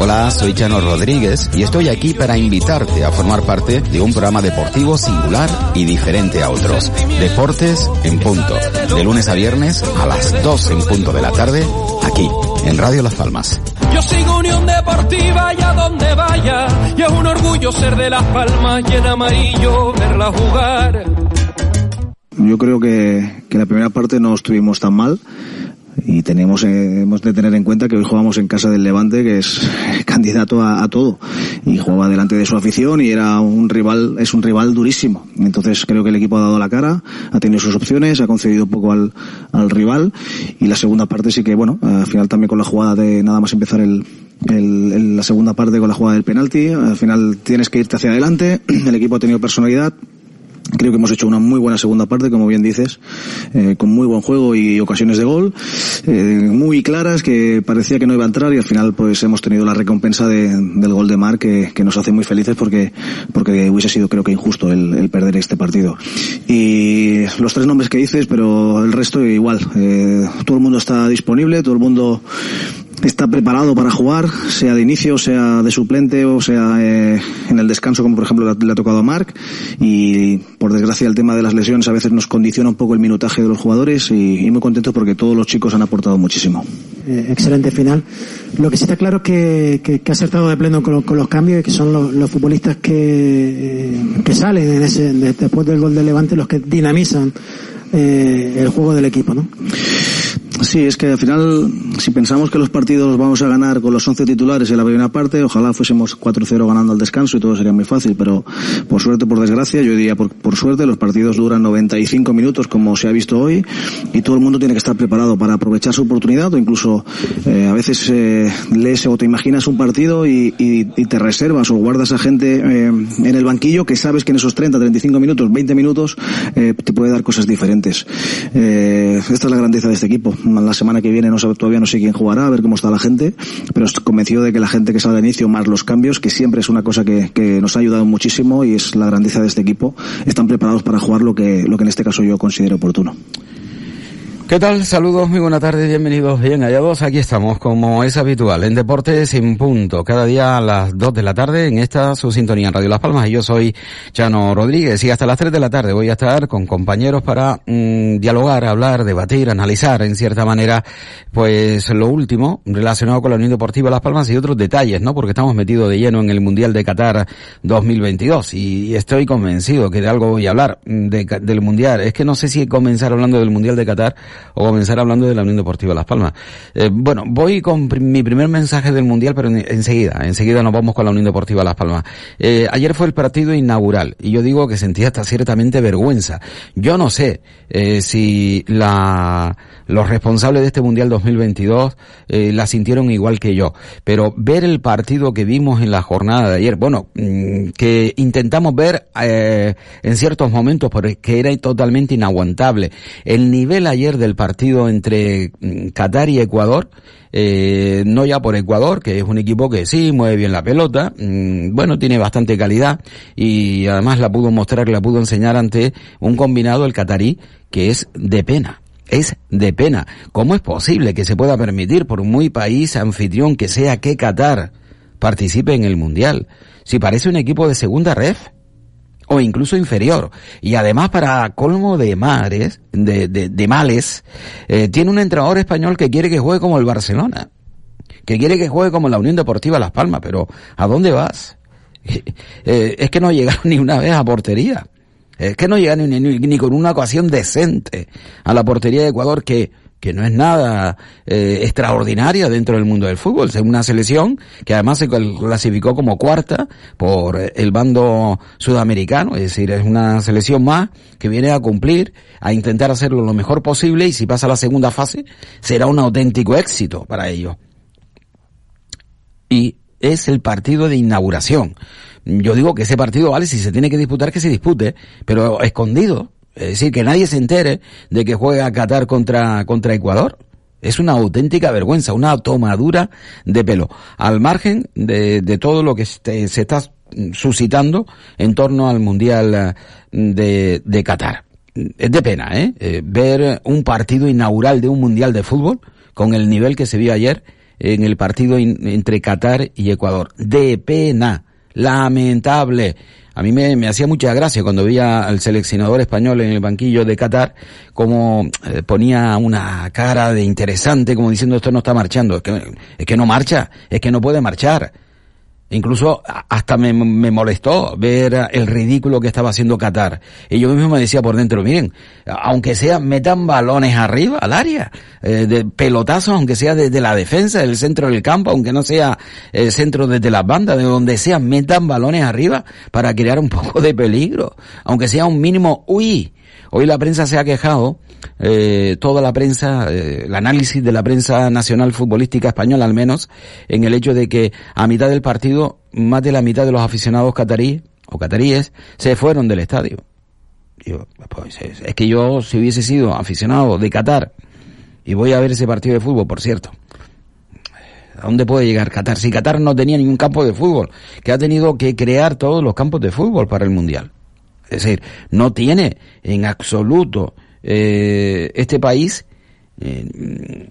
Hola, soy Chano Rodríguez y estoy aquí para invitarte a formar parte de un programa deportivo singular y diferente a otros. Deportes en punto. De lunes a viernes a las 2 en punto de la tarde, aquí, en Radio Las Palmas. Yo sigo Unión Deportiva y a donde vaya. Y es un orgullo ser de Las Palmas y en amarillo verla jugar. Yo creo que, que la primera parte no estuvimos tan mal y tenemos eh, hemos de tener en cuenta que hoy jugamos en casa del Levante que es candidato a, a, todo. Y jugaba delante de su afición y era un rival es un rival durísimo. Entonces creo que el equipo ha dado la cara ha tenido sus opciones ha concedido un poco al, al rival. Y la segunda parte sí que bueno al final también con la jugada de nada más empezar el el, el, la segunda parte con la jugada del penalti al final tienes que irte hacia adelante. El equipo ha tenido personalidad Creo que hemos hecho una muy buena segunda parte, como bien dices, eh, con muy buen juego y ocasiones de gol, eh, muy claras, que parecía que no iba a entrar y al final pues hemos tenido la recompensa de, del gol de Mar que, nos hace muy felices porque, porque hubiese sido creo que injusto el, el, perder este partido. Y los tres nombres que dices, pero el resto igual. Eh, todo el mundo está disponible, todo el mundo está preparado para jugar, sea de inicio, sea de suplente o sea eh, en el descanso, como por ejemplo le ha tocado a Marc. Y por desgracia el tema de las lesiones a veces nos condiciona un poco el minutaje de los jugadores y, muy contento porque todos los chicos han aportado muchísimo. Eh, excelente final. Lo que sí está claro es que, que, ha acertado de pleno con, con, los cambios y que son los, futbolistas que, eh, que salen en ese, después del gol de Levante los que dinamizan el juego del equipo, ¿no? Sí, es que al final, si pensamos que los partidos vamos a ganar con los 11 titulares en la primera parte, ojalá fuésemos 4-0 ganando al descanso y todo sería muy fácil, pero por suerte, por desgracia, yo diría por, por, suerte, los partidos duran 95 minutos como se ha visto hoy y todo el mundo tiene que estar preparado para aprovechar su oportunidad o incluso eh, a veces eh, lees o te imaginas un partido y, y, y, te reservas o guardas a gente eh, en el banquillo que sabes que en esos 30, 35 minutos, 20 minutos eh, te puede dar cosas diferentes. Eh, esta es la grandeza de este equipo la semana que viene no sabe, todavía no sé quién jugará, a ver cómo está la gente, pero estoy convencido de que la gente que salga de inicio, más los cambios, que siempre es una cosa que, que, nos ha ayudado muchísimo y es la grandeza de este equipo, están preparados para jugar lo que, lo que en este caso yo considero oportuno. ¿Qué tal? Saludos, muy buenas tardes, bienvenidos bien hallados. Aquí estamos, como es habitual, en Deportes sin punto, cada día a las 2 de la tarde en esta su sintonía en Radio Las Palmas. Y yo soy Chano Rodríguez y hasta las 3 de la tarde voy a estar con compañeros para mmm, dialogar, hablar, debatir, analizar en cierta manera, pues lo último relacionado con la Unión Deportiva Las Palmas y otros detalles, ¿no? Porque estamos metidos de lleno en el Mundial de Qatar 2022 y estoy convencido que de algo voy a hablar de, del Mundial. Es que no sé si comenzar hablando del Mundial de Qatar o comenzar hablando de la Unión Deportiva Las Palmas. Eh, bueno, voy con mi primer mensaje del Mundial, pero en, enseguida, enseguida nos vamos con la Unión Deportiva Las Palmas. Eh, ayer fue el partido inaugural y yo digo que sentía hasta ciertamente vergüenza. Yo no sé eh, si la, los responsables de este Mundial 2022 eh, la sintieron igual que yo, pero ver el partido que vimos en la jornada de ayer, bueno, mmm, que intentamos ver en ciertos momentos porque era totalmente inaguantable. El nivel ayer del partido entre Qatar y Ecuador, eh, no ya por Ecuador, que es un equipo que sí mueve bien la pelota, mmm, bueno, tiene bastante calidad y además la pudo mostrar, la pudo enseñar ante un combinado, el catarí, que es de pena. Es de pena. ¿Cómo es posible que se pueda permitir por muy país anfitrión que sea que Qatar participe en el Mundial? Si parece un equipo de segunda ref o incluso inferior. Y además, para colmo de madres, de, de, males, eh, tiene un entrenador español que quiere que juegue como el Barcelona, que quiere que juegue como la Unión Deportiva Las Palmas, pero ¿a dónde vas? Eh, es que no llegaron ni una vez a portería. Es que no llegan ni, ni, ni, con una ocasión decente a la portería de Ecuador que que no es nada eh, extraordinaria dentro del mundo del fútbol. Es una selección que además se clasificó como cuarta por el bando sudamericano, es decir, es una selección más que viene a cumplir, a intentar hacerlo lo mejor posible y si pasa a la segunda fase será un auténtico éxito para ellos. Y, y es el partido de inauguración. Yo digo que ese partido vale si se tiene que disputar que se dispute, pero escondido. Es decir, que nadie se entere de que juega Qatar contra, contra Ecuador. Es una auténtica vergüenza, una tomadura de pelo, al margen de, todo lo que se, se está suscitando en torno al Mundial eh, de, de Qatar. Es de pena, ¿eh? ¿eh? Ver un partido inaugural de un Mundial de Fútbol con el nivel que se vio ayer en el partido entre Qatar y Ecuador. De pena. Lamentable. A mí me, hacía mucha gracia cuando veía al seleccionador español en el banquillo de Qatar, como eh, ponía una cara de interesante, como diciendo esto no está marchando. Es que, es que no marcha, es que no puede marchar. Incluso hasta me, me, molestó ver el ridículo que estaba haciendo Qatar. Y yo mismo me decía por dentro, miren, aunque sea, metan balones arriba al área, eh, de pelotazos, aunque sea desde la defensa, del centro del campo, aunque no sea el centro desde las bandas, de donde sea, metan balones arriba para crear un poco de peligro. Aunque sea un mínimo, uy, Hoy la prensa se ha quejado, eh, toda la prensa, eh, el análisis de la prensa nacional futbolística española al menos, en el hecho de que a mitad del partido, más de la mitad de los aficionados cataríes o cataríes se fueron del estadio. Yo, pues, es, que yo, si hubiese sido aficionado de Qatar, y voy a ver ese partido de fútbol, por cierto, ¿A dónde puede llegar Qatar? Si Qatar no tenía ningún campo de fútbol, que ha tenido que crear todos los campos de fútbol para el Mundial. Es decir, no tiene en absoluto eh, este país eh,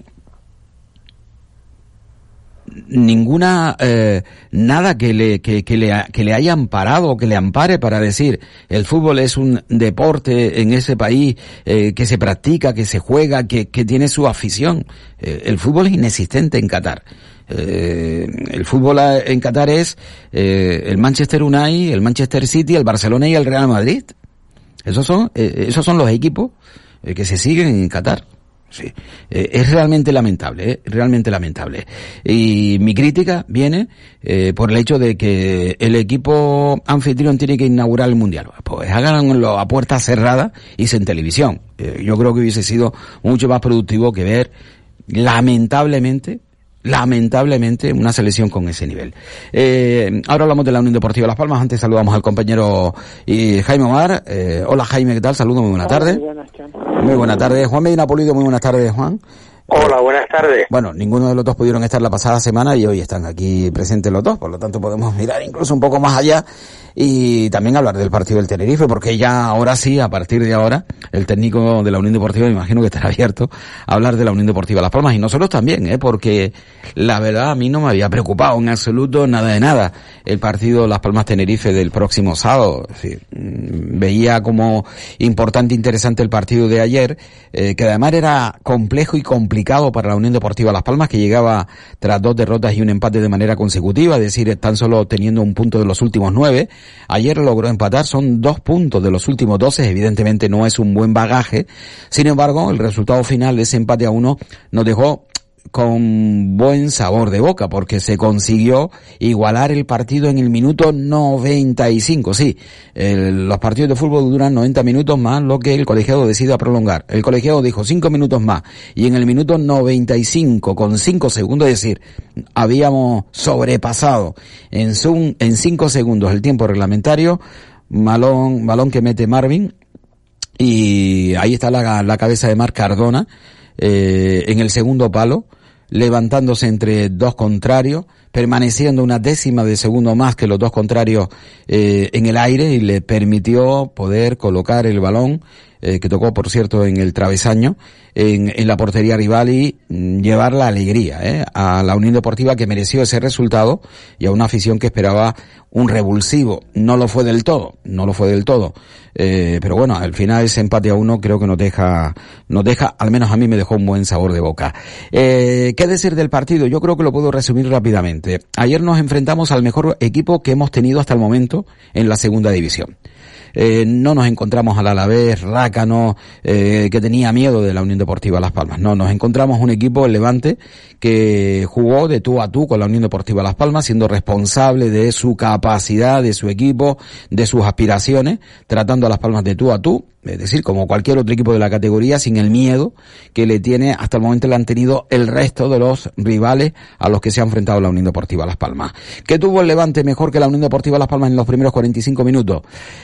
ninguna eh, nada que le que, le que le haya amparado o que le ampare para decir el fútbol es un deporte en ese país eh, que se practica que se juega que, que tiene su afición eh, el fútbol es inexistente en Qatar eh, el fútbol en Qatar es eh, el Manchester United, el Manchester City, el Barcelona y el Real Madrid. Esos son, eh, esos son los equipos eh, que se siguen en Qatar. Sí, eh, es realmente lamentable, eh, realmente lamentable. Y mi crítica viene eh, por el hecho de que el equipo anfitrión tiene que inaugurar el mundial. Pues háganlo a puerta cerrada y sin televisión. Eh, yo creo que hubiese sido mucho más productivo que ver, lamentablemente, lamentablemente una selección con ese nivel. Eh, ahora hablamos de la Unión Deportiva Las Palmas. Antes saludamos al compañero y Jaime Omar. Eh, hola Jaime, ¿qué tal? Saludos, muy buena tarde. Muy buenas, muy buenas tardes. Juan Medina Polido, muy buenas tardes, Juan. Hola, buenas tardes. Bueno, ninguno de los dos pudieron estar la pasada semana y hoy están aquí presentes los dos, por lo tanto podemos mirar incluso un poco más allá y también hablar del partido del Tenerife, porque ya ahora sí, a partir de ahora, el técnico de la Unión Deportiva, me imagino que estará abierto a hablar de la Unión Deportiva Las Palmas y nosotros también, ¿eh? porque la verdad a mí no me había preocupado en absoluto nada de nada el partido Las Palmas Tenerife del próximo sábado. Sí, veía como importante, interesante el partido de ayer, eh, que además era complejo y complicado para la Unión Deportiva Las Palmas, que llegaba tras dos derrotas y un empate de manera consecutiva, es decir, tan solo teniendo un punto de los últimos nueve. Ayer logró empatar, son dos puntos de los últimos doce, evidentemente no es un buen bagaje. Sin embargo, el resultado final de ese empate a uno nos dejó con buen sabor de boca porque se consiguió igualar el partido en el minuto 95. Sí, el, los partidos de fútbol duran 90 minutos más lo que el colegiado decida prolongar. El colegiado dijo 5 minutos más y en el minuto 95 con 5 segundos, es decir, habíamos sobrepasado en 5 en cinco segundos el tiempo reglamentario, balón, balón que mete Marvin y ahí está la, la cabeza de Mar Cardona eh, en el segundo palo levantándose entre dos contrarios, permaneciendo una décima de segundo más que los dos contrarios eh, en el aire y le permitió poder colocar el balón, eh, que tocó por cierto en el travesaño, en, en la portería rival y mm, llevar la alegría eh, a la Unión Deportiva que mereció ese resultado y a una afición que esperaba un revulsivo. No lo fue del todo, no lo fue del todo. Eh, pero bueno, al final ese empate a uno creo que nos deja, nos deja, al menos a mí me dejó un buen sabor de boca. Eh, ¿Qué decir del partido? Yo creo que lo puedo resumir rápidamente. Ayer nos enfrentamos al mejor equipo que hemos tenido hasta el momento en la segunda división. Eh, no nos encontramos al Alavés, Rácano, eh, que tenía miedo de la Unión Deportiva Las Palmas. No, nos encontramos un equipo, el Levante, que jugó de tú a tú con la Unión Deportiva Las Palmas, siendo responsable de su capacidad, de su equipo, de sus aspiraciones, tratando a Las Palmas de tú a tú, es decir, como cualquier otro equipo de la categoría, sin el miedo que le tiene, hasta el momento le han tenido el resto de los rivales a los que se ha enfrentado la Unión Deportiva Las Palmas. ¿Qué tuvo el Levante mejor que la Unión Deportiva Las Palmas en los primeros 45 minutos?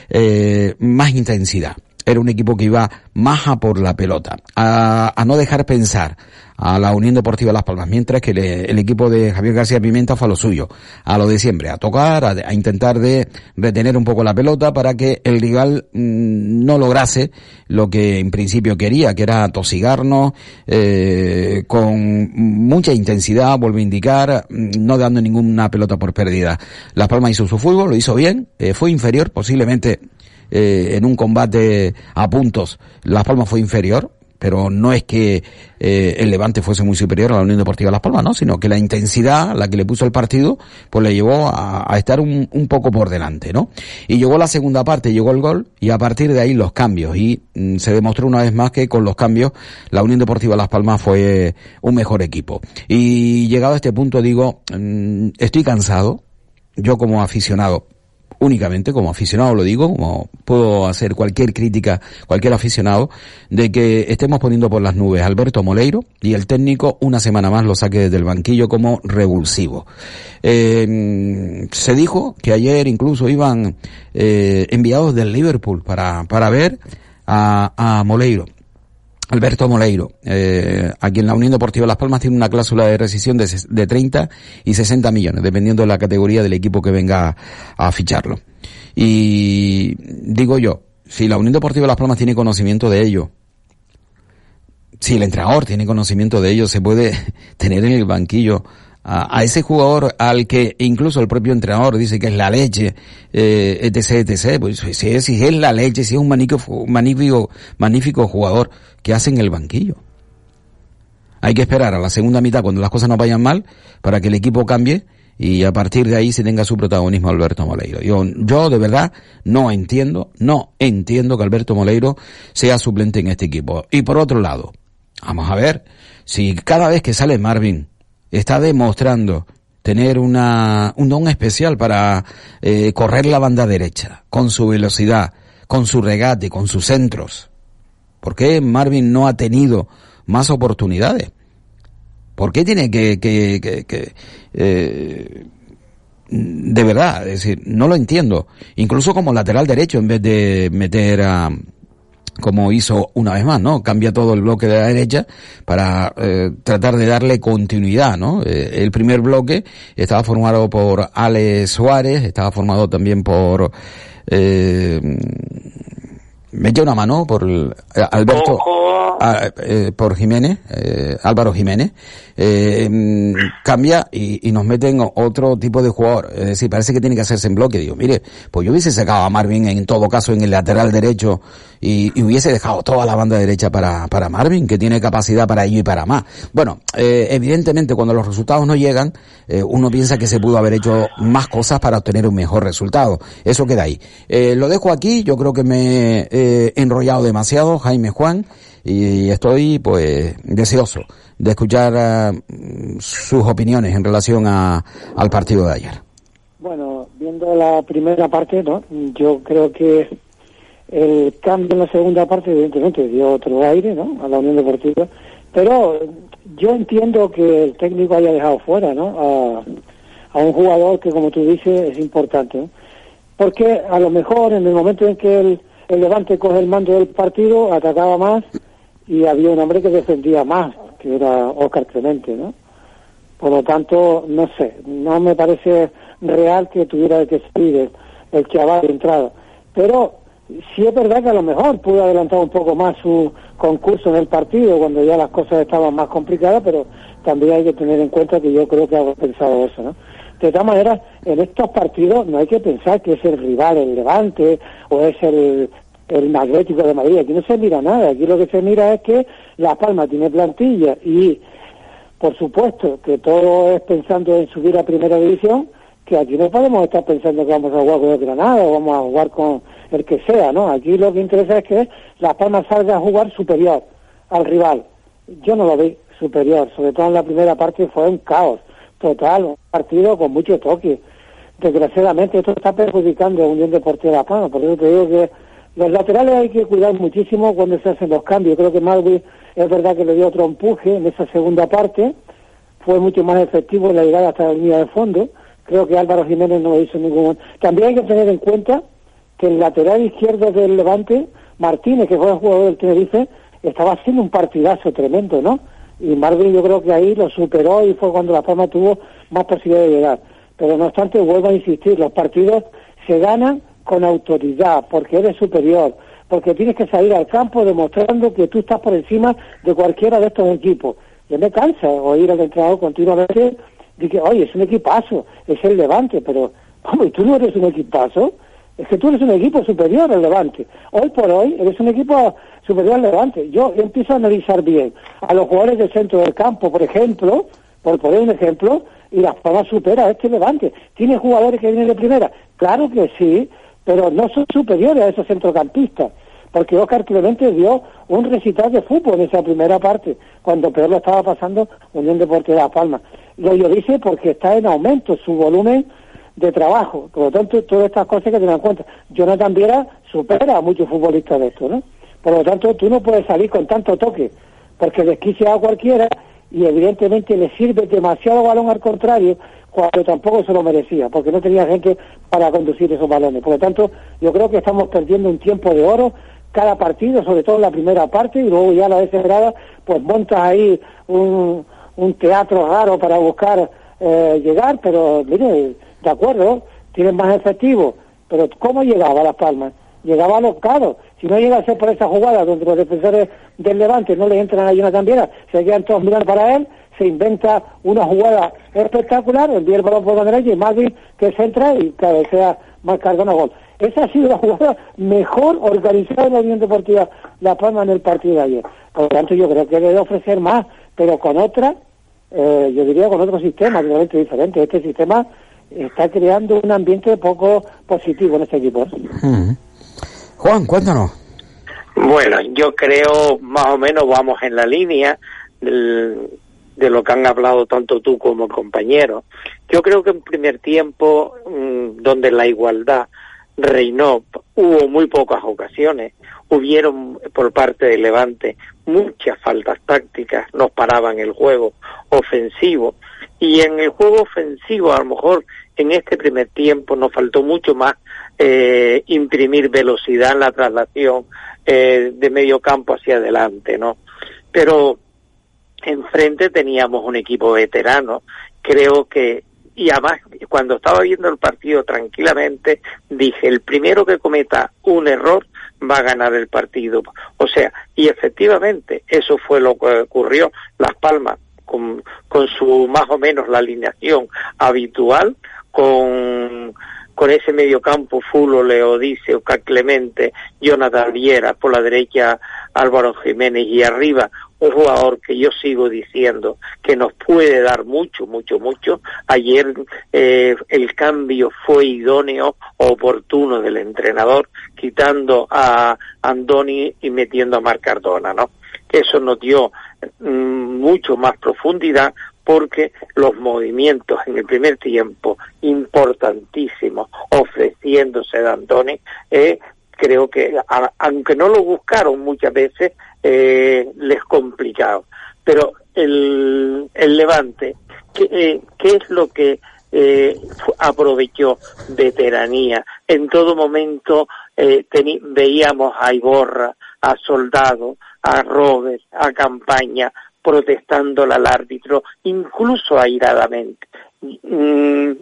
Eh, más intensidad era un equipo que iba más a por la pelota, a, no dejar pensar a la Unión Deportiva Las Palmas, mientras que el equipo de Javier García Pimienta fue a lo suyo, a lo de siempre, a tocar, a, intentar de retener un poco la pelota para que el rival mm, no lograse lo que en principio quería, que era tosigarnos eh, con mucha intensidad, vuelvo a indicar, mm, no dando ninguna pelota por pérdida. Las Palmas hizo su fútbol, lo hizo bien, eh, fue inferior, posiblemente eh, en un combate a puntos Las Palmas fue inferior, pero no es que eh, el Levante fuese muy superior a la Unión Deportiva Las Palmas, ¿no? Sino que la intensidad, la que le puso el partido, pues le llevó a, estar un, poco por delante, ¿no? Y llegó la segunda parte, llegó el gol, y a partir de ahí los cambios, y mm, se demostró una vez más que con los cambios la Unión Deportiva Las Palmas fue un mejor equipo. Y llegado a este punto digo, mm, estoy cansado, yo como aficionado, únicamente como aficionado lo digo, como puedo hacer cualquier crítica, cualquier aficionado, de que estemos poniendo por las nubes Alberto Moleiro y el técnico una semana más lo saque del banquillo como revulsivo. Eh, se dijo que ayer incluso iban eh, enviados del Liverpool para, para ver a, a Moleiro. Alberto Moleiro, eh, aquí en la Unión Deportiva Las Palmas tiene una cláusula de rescisión de, de 30 y 60 millones, dependiendo de la categoría del equipo que venga a, ficharlo. Y digo yo, si la Unión Deportiva Las Palmas tiene conocimiento de ello, si el entrenador tiene conocimiento de ello, se puede tener en el banquillo a, ese jugador al que incluso el propio entrenador dice que es la leche, eh, etc, etc, pues si es, si es la leche, si es un magnífico, magnífico, magnífico jugador, que hace en el banquillo? Hay que esperar a la segunda mitad cuando las cosas no vayan mal para que el equipo cambie y a partir de ahí se tenga su protagonismo Alberto Moleiro. Yo, yo de verdad no entiendo, no entiendo que Alberto Moleiro sea suplente en este equipo. Y por otro lado, vamos a ver, si cada vez que sale Marvin está demostrando tener una, un don especial para eh, correr la banda derecha, con su velocidad, con su regate, con sus centros. ¿Por qué Marvin no ha tenido más oportunidades? ¿Por qué tiene que, que, que, eh, de verdad, es decir, no lo entiendo. Incluso como lateral derecho, en vez de meter a, como hizo una vez más, ¿no? Cambia todo el bloque de la derecha para eh, tratar de darle continuidad, ¿no? Eh, el primer bloque estaba formado por Ale Suárez, estaba formado también por eh, me echa una mano por Alberto, por Jiménez, Álvaro Jiménez, eh, mm, cambia y, y, nos meten otro tipo de jugador. Es decir, parece que tiene que hacerse en bloque. Digo, mire, pues yo hubiese sacado a Marvin en todo caso en el lateral derecho y, y hubiese dejado toda la banda derecha para, para Marvin, que tiene capacidad para ello y para más. Bueno, eh, evidentemente cuando los resultados no llegan, eh, uno piensa que se pudo haber hecho más cosas para obtener un mejor resultado. Eso queda ahí. Eh, lo dejo aquí, yo creo que me he enrollado demasiado, Jaime Juan, y estoy pues deseoso de escuchar eh, sus opiniones en relación a, al partido de ayer. Bueno, viendo la primera parte, ¿no? yo creo que el cambio en la segunda parte evidentemente dio otro aire ¿no? a la Unión Deportiva, pero yo entiendo que el técnico haya dejado fuera ¿no? a, un jugador que, como tú dices, es importante. Porque a lo mejor en el momento en que el, el Levante coge el mando del partido, atacaba más y había un hombre que defendía más que era Oscar Clemente, ¿no? Por lo tanto, no sé, no me parece real que tuviera que salir el, el chaval de entrada. Pero sí es verdad que a lo mejor pudo adelantar un poco más su concurso en el partido cuando ya las cosas estaban más complicadas, pero también hay que tener en cuenta que yo creo que ha pensado eso, ¿no? De todas maneras, en estos partidos no hay que pensar que es el rival, el Levante, o es el, el Magnético de Madrid. Aquí no se mira nada. Aquí lo que se mira es que La Palma tiene plantilla y, por supuesto, que todo es pensando en subir a Primera División, que aquí no podemos estar pensando que vamos a jugar con el Granada o vamos a jugar con el que sea, ¿no? Aquí lo que interesa es que La Palma salga a jugar superior al rival. Yo no lo vi superior, sobre todo en la primera parte fue un caos total, un partido con mucho toque. Desgraciadamente esto está perjudicando a Unión Deportiva de La Palma, por eso te digo que Los laterales hay que cuidar muchísimo cuando se hacen los cambios. Creo que Malvi es verdad que le dio otro empuje en esa segunda parte, fue mucho más efectivo en la llegada hasta la línea de fondo. Creo que Álvaro Jiménez no hizo ningún. También hay que tener en cuenta que el lateral izquierdo del Levante, Martínez, que fue el jugador del Tenerife, estaba haciendo un partidazo tremendo, ¿no? Y Marvin yo creo que ahí lo superó y fue cuando La Palma tuvo más posibilidad de llegar. Pero no obstante, vuelvo a insistir, los partidos se ganan con autoridad, porque eres superior, porque tienes que salir al campo demostrando que tú estás por encima de cualquiera de estos equipos. Yo me cansa oír al entrenador continuamente y que, oye, es un equipazo, es el Levante, pero. ¿Y tú no eres un equipazo? Es que tú eres un equipo superior al Levante. Hoy por hoy eres un equipo superior al Levante. Yo empiezo a analizar bien a los jugadores del centro del campo, por ejemplo, por poner un ejemplo, y Las Palmas supera a este Levante. ¿Tiene jugadores que vienen de primera? Claro que sí, pero no son superiores a esos centrocampistas, porque Oscar Clemente dio un recital de fútbol en esa primera parte, cuando peor lo estaba pasando Unión Deportiva de Las Palmas. Lo dice porque está en aumento su volumen de trabajo. Por lo tanto, todas estas cosas que tener en cuenta. Jonathan Viera supera a muchos futbolistas de esto, ¿no? Por lo tanto, tú no puedes salir con tanto toque, porque desquicia a cualquiera y evidentemente le sirve demasiado balón al contrario cuando tampoco se lo merecía, porque no tenía gente para conducir esos balones. Por lo tanto, yo creo que estamos perdiendo un tiempo de oro cada partido, sobre todo en la primera parte, y luego ya la desesperada, pues montas ahí un, un teatro raro para buscar eh, llegar, pero mire, de acuerdo, tienen más efectivo, pero ¿cómo llegaba a Las Palmas? Llegaba a los caros. Si no llega a ser por esa jugada donde los defensores del Levante no le entran ahí una cambiera, se quedan todos mirando para él, se inventa una jugada espectacular, envía el balón por la derecha y Madrid que centra y cabecea más Cardona gol. Esa ha sido la jugada mejor organizada en la Unión Deportiva La Palma en el partido de ayer. Por lo tanto, yo creo que debe ofrecer más, pero con otra, eh, yo diría con otro sistema totalmente diferente. Este sistema está creando un ambiente poco positivo en este equipo. Juan, cuéntanos. Bueno, yo creo más o menos vamos en la línea de lo que han hablado tanto tú como compañero. Yo creo que en primer tiempo, mm, donde la igualdad reinó, hubo muy pocas ocasiones, hubieron por parte de Levante muchas faltas tácticas, nos paraban el juego ofensivo y en el juego ofensivo a lo mejor en este primer tiempo nos faltó mucho más eh, imprimir velocidad en la traslación eh, de medio campo hacia adelante, ¿no? Pero enfrente teníamos un equipo veterano, creo que y además cuando estaba viendo el partido tranquilamente dije el primero que cometa un error va a ganar el partido o sea y efectivamente eso fue lo que ocurrió Las Palmas con, con su más o menos la alineación habitual con con ese mediocampo Fulo, Leodice, Oscar Clemente, Jonathan Viera, por la derecha Álvaro Jiménez y arriba un jugador que yo sigo diciendo que nos puede dar mucho, mucho, mucho. Ayer eh, el cambio fue idóneo, oportuno del entrenador, quitando a Andoni y metiendo a Marc Cardona, ¿no? Eso nos dio mm, mucho más profundidad porque los movimientos en el primer tiempo importantísimos ofreciéndose de Andoni eh, creo que aunque no lo buscaron muchas veces eh, les complicaba. Pero el, el Levante ¿qué, eh, ¿qué es lo que eh, aprovechó veteranía en todo momento veíamos a Iborra a Soldado a Robert a Campaña protestándole al árbitro, incluso airadamente. Mm,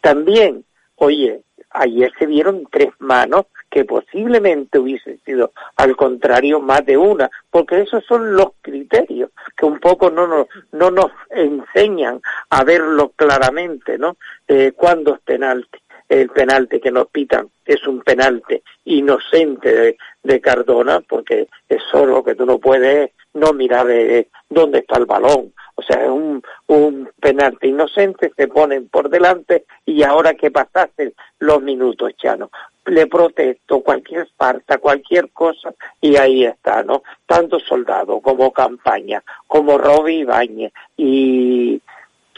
también, oye, ayer se vieron tres manos que posiblemente hubiese sido al contrario más de una, porque esos son los criterios que un poco no nos, no nos enseñan a verlo claramente, ¿no? Eh, cuando es penalti el penalti que nos pitan es un penalti inocente de, Cardona, porque es solo que tú no puedes no mirar de dónde está el balón. O sea, un, un penalti inocente, se ponen por delante y ahora que pasaste los minutos, Chano. Le protesto cualquier falta, cualquier cosa y ahí está, ¿no? Tanto soldado como campaña, como Robbie Ibáñez y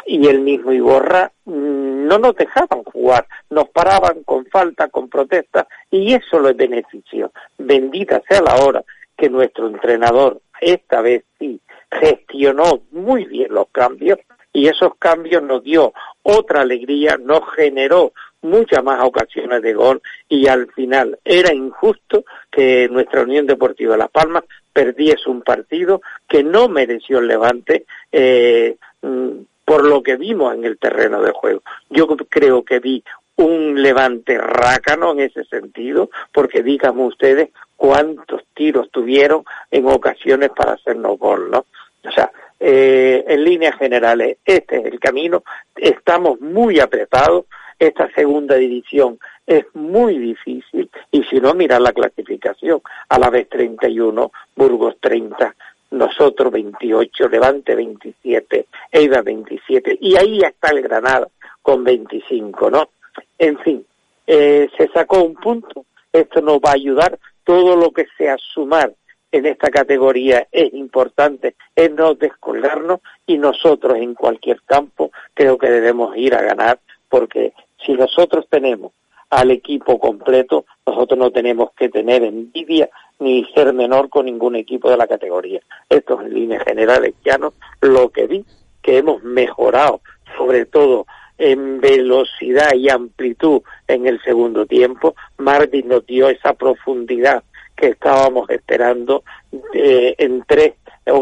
y el mismo Iborra mm, no nos dejaban jugar, nos paraban con falta, con protesta, y eso lo benefició, bendita sea la hora que nuestro entrenador esta vez sí gestionó muy bien los cambios y esos cambios nos dio otra alegría, nos generó muchas más ocasiones de gol y al final era injusto que nuestra Unión Deportiva Las Palmas perdiese un partido que no mereció el Levante eh, mm, por lo que vimos en el terreno de juego. Yo creo que vi un levante rácano en ese sentido, porque díganme ustedes cuántos tiros tuvieron en ocasiones para hacernos gol, ¿no? O sea, eh, en líneas generales, este es el camino, estamos muy apretados, esta segunda división es muy difícil, y si no, mirar la clasificación, a la vez 31, Burgos 30, nosotros 28, Levante 27, Eibar 27, y ahí está el Granada con 25, ¿no? En fin, eh, se sacó un punto, esto nos va a ayudar, todo lo que sea sumar en esta categoría es importante, es no descolgarnos y nosotros en cualquier campo creo que debemos ir a ganar porque si nosotros tenemos al equipo completo, nosotros no tenemos que tener envidia ni ser menor con ningún equipo de la categoría. Esto es en líneas generales, ya no lo que vi, que hemos mejorado, sobre todo en velocidad y amplitud en el segundo tiempo. Martín nos dio esa profundidad que estábamos esperando eh, en tres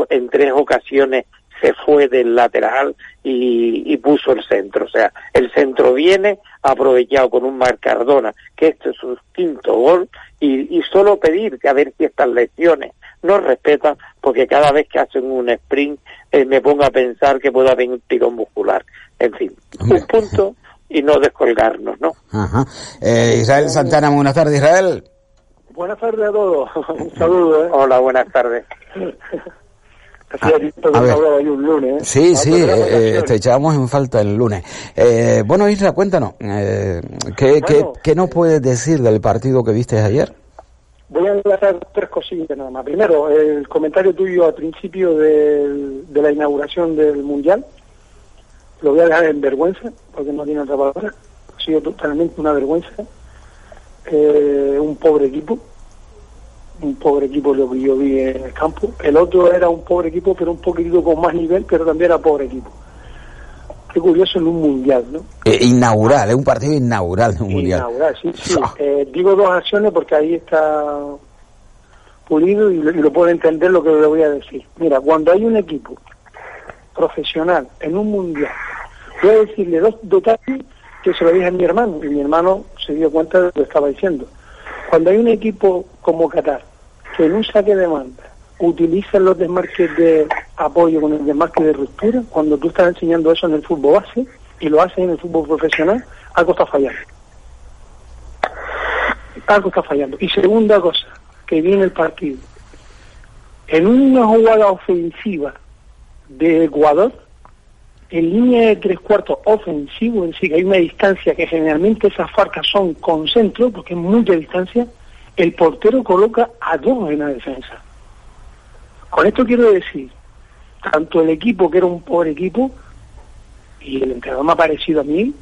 en tres ocasiones se fue del lateral y, puso el centro. O sea, el centro viene aprovechado con un Marcardona, que este es su quinto gol, y, solo pedir que a ver si estas lesiones no respetan, porque cada vez que hacen un sprint eh, me pongo a pensar que puede haber un tirón muscular. En fin, un punto y no descolgarnos, ¿no? Ajá. Eh, Israel Santana, buenas tardes, Israel. Buenas tardes a todos. un saludo, ¿eh? Hola, buenas tardes. No un lunes. ¿eh? Sí, sí, eh, te echábamos en falta el lunes. Eh, bueno, Isla, cuéntanos, eh, ¿qué, qué, ¿qué nos puedes decir del partido que viste ayer? Voy a enlazar tres cosillas nada más. Primero, el comentario tuyo al principio de, la inauguración del Mundial, lo voy a dejar en vergüenza, porque no tiene otra palabra. Ha sido totalmente una vergüenza. Eh, un pobre equipo, un pobre equipo lo que yo vi en el campo. El otro era un pobre equipo, pero un poquitito con más nivel, pero también era pobre equipo. Qué curioso en un mundial, ¿no? Eh, inaugural, es un partido inaugural de un mundial. Inaugural, sí, sí. Eh, digo dos acciones porque ahí está pulido y, lo puedo entender lo que le voy a decir. Mira, cuando hay un equipo profesional en un mundial, voy a decirle dos detalles que se lo dije a mi hermano y mi hermano se dio cuenta de lo que estaba diciendo. Cuando hay un equipo como Qatar que en un saque de manda utiliza los desmarques de apoyo con el desmarque de ruptura, cuando tú estás enseñando eso en el fútbol base y lo haces en el fútbol profesional, algo está fallando. Algo está fallando. Y segunda cosa, que viene el partido. En una jugada ofensiva de Ecuador, en línea de tres cuartos ofensivo, es decir, hay una distancia que generalmente esas farcas son con centro, porque es mucha distancia, el portero coloca a dos en la defensa. Con esto quiero decir, tanto el equipo, que era un pobre equipo, y el entrenador me ha parecido a mí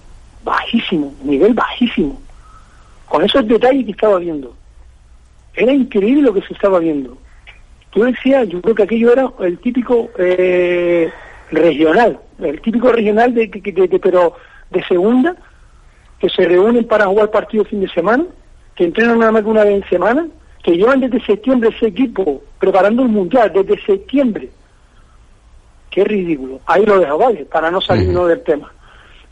bajísimo, nivel bajísimo. Con esos detalles que estaba viendo. Era increíble lo que se estaba viendo. Tú decías, yo creo que aquello era el típico eh, regional, el típico regional de, de, pero de segunda, que se reúnen para jugar partido fin de semana, que entrenan nada más que una vez en semana, que llevan desde septiembre ese equipo preparando el mundial, desde septiembre. Qué ridículo. Ahí lo dejo, vale, para no salirnos del tema.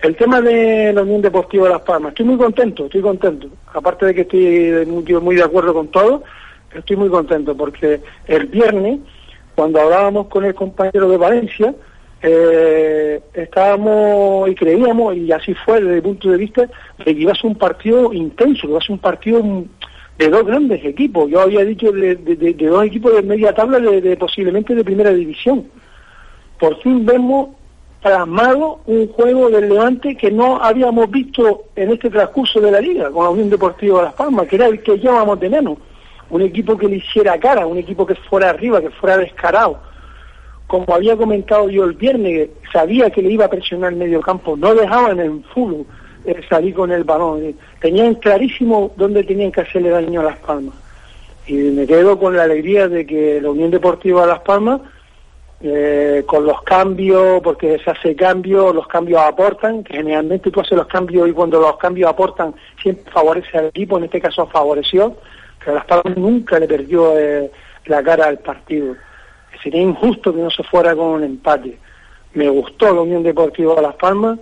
El tema de la Unión Deportiva de Las Palmas, estoy muy contento, estoy contento. Aparte de que estoy muy, muy de acuerdo con todo, estoy muy contento porque el viernes, cuando hablábamos con el compañero de Valencia, eh, estábamos y creíamos, y así fue desde el punto de vista, de que iba a ser un partido intenso, que iba a ser un partido de dos grandes equipos. Yo había dicho de, dos equipos de media tabla, de, posiblemente de primera división. Por fin vemos plasmado un juego del Levante que no habíamos visto en este transcurso de la liga con la Unión Deportiva de Las Palmas, que era el que llevábamos de menos. Un equipo que le hiciera cara, un equipo que fuera arriba, que fuera descarado como había comentado yo el viernes, sabía que le iba a presionar el medio campo, no dejaban en full eh, salir con el balón, tenían clarísimo dónde tenían que hacerle daño a las palmas. Y me quedo con la alegría de que la Unión Deportiva Las Palmas, eh, con los cambios, porque se hace cambio, los cambios aportan, que generalmente tú haces los cambios y cuando los cambios aportan siempre favorece al equipo, en este caso favoreció, que Las Palmas nunca le perdió eh, la cara al partido. Sería injusto que no se fuera con un empate. Me gustó la Unión Deportiva Las Palmas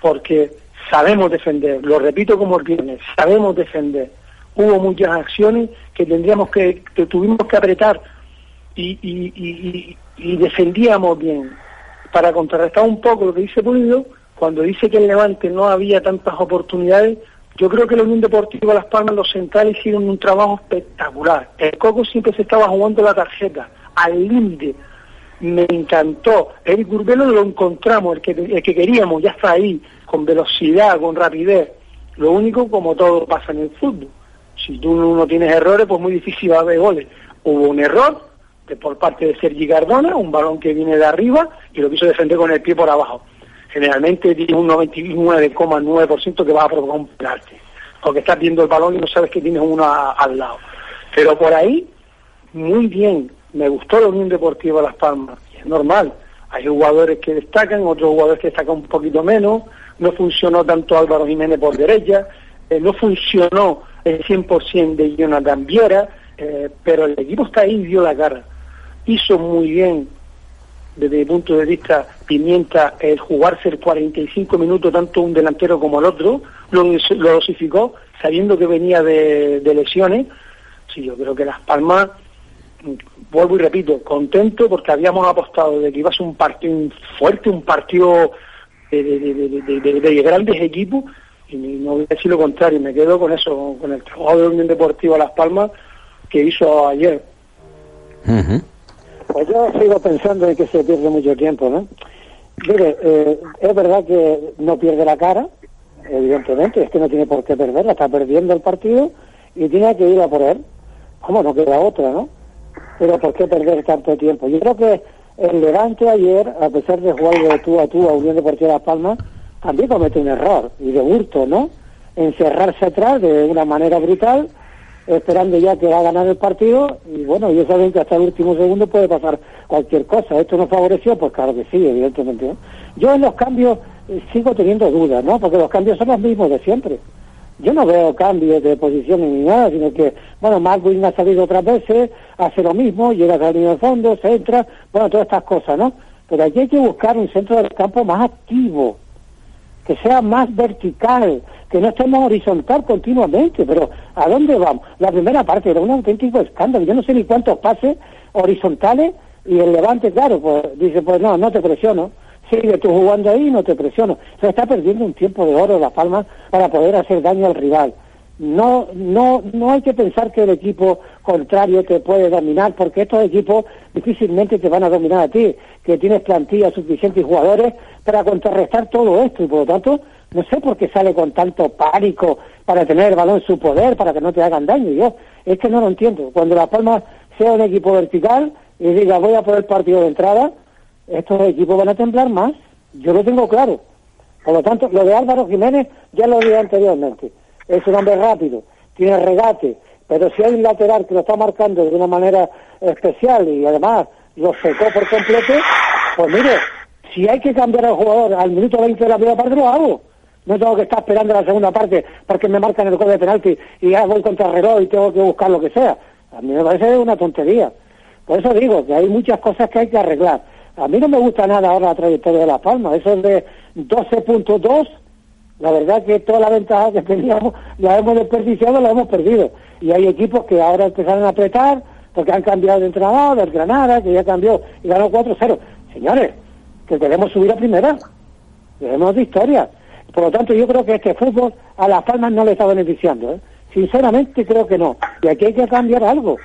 porque sabemos defender, lo repito como el viernes, sabemos defender. Hubo muchas acciones que tendríamos que, que tuvimos que apretar y, y, defendíamos bien. Para contrarrestar un poco lo que dice Pulido, cuando dice que en Levante no había tantas oportunidades, yo creo que la Unión Deportiva Las Palmas, los centrales hicieron un trabajo espectacular. El Coco siempre se estaba jugando la tarjeta, al límite. Me encantó. Eric Urbelo lo encontramos, el que, el que queríamos, ya está ahí, con velocidad, con rapidez. Lo único, como todo pasa en el fútbol. Si tú no tienes errores, pues muy difícil va a haber goles. Hubo un error de, por parte de Sergi Cardona, un balón que viene de arriba y lo quiso defender con el pie por abajo. Generalmente tiene un 99,9% que va a provocar un penalti. Porque estás viendo el balón y no sabes que tienes uno al lado. Pero por ahí, muy bien. Me gustó la Unión Deportiva Las Palmas. es normal. Hay jugadores que destacan, otros jugadores que destacan un poquito menos. No funcionó tanto Álvaro Jiménez por derecha. Eh, no funcionó el 100% de Jonathan Viera. Eh, pero el equipo está ahí y dio la cara. Hizo muy bien desde mi punto de vista, Pimienta, el jugarse el 45 minutos tanto un delantero como el otro, lo, lo dosificó sabiendo que venía de, lesiones. Sí, yo creo que Las Palmas, vuelvo y repito, contento porque habíamos apostado de que iba a ser un partido fuerte, un partido de, grandes equipos, y no voy a decir lo contrario, me quedo con eso, con el trabajo de Unión Deportiva Las Palmas que hizo ayer. Pues yo sigo pensando en que se pierde mucho tiempo, ¿no? Mire, eh, es verdad que no pierde la cara, evidentemente, es que no tiene por qué perderla, está perdiendo el partido y tiene que ir a por él. ¿Cómo no queda otra, no? Pero ¿por qué perder tanto tiempo? Yo creo que el Levante ayer, a pesar de jugar de tú a tú a Unión Deportiva Las Palmas, también comete un error, y de hurto, ¿no? Encerrarse atrás de una manera brutal esperando ya que va a ganar el partido y bueno, ellos saben que hasta el último segundo puede pasar cualquier cosa. ¿Esto nos favoreció? Pues claro que sí, evidentemente. Yo en los cambios eh, sigo teniendo dudas, ¿no? Porque los cambios son los mismos de siempre. Yo no veo cambios de posición ni nada, sino que, bueno, Marwin ha salido otras veces, hace lo mismo, llega a salir de fondo, se entra, bueno, todas estas cosas, ¿no? Pero aquí hay que buscar un centro del campo más activo, que sea más vertical, que no estemos horizontal continuamente, pero ¿a dónde vamos? La primera parte era un auténtico escándalo, yo no sé ni cuántos pases horizontales y el levante, claro, pues dice, pues no, no te presiono, sigue tú jugando ahí y no te presiono. Se está perdiendo un tiempo de oro la palma para poder hacer daño al rival. No, no, no hay que pensar que el equipo contrario te puede dominar, porque estos equipos difícilmente te van a dominar a ti, que tienes plantilla suficiente y jugadores para contrarrestar todo esto, y por lo tanto no sé por qué sale con tanto pánico para tener el balón en su poder, para que no te hagan daño. Yo es que no lo entiendo. Cuando La Palma sea un equipo vertical y diga voy a poner partido de entrada, estos equipos van a temblar más. Yo lo tengo claro. Por lo tanto, lo de Álvaro Jiménez ya lo dije anteriormente. Es un hombre rápido, tiene regate, pero si hay un lateral que lo está marcando de una manera especial y además lo secó por completo, pues mire, si hay que cambiar al jugador al minuto 20 de la primera parte, lo hago. No tengo que estar esperando la segunda parte porque me marcan el gol de penalti y ya voy contra el reloj y tengo que buscar lo que sea. A mí me parece una tontería. Por eso digo que hay muchas cosas que hay que arreglar. A mí no me gusta nada ahora la trayectoria de La Palma. Eso es de 12.2. La verdad que toda la ventaja que teníamos la hemos desperdiciado, la hemos perdido. Y hay equipos que ahora empezaron a apretar porque han cambiado de entrenador, el Granada, que ya cambió y ganó 4-0. Señores, que queremos subir a primera. Queremos de historia. Por lo tanto, yo creo que este fútbol a Las Palmas no le está beneficiando. ¿eh? Sinceramente creo que no. Y aquí hay que cambiar algo.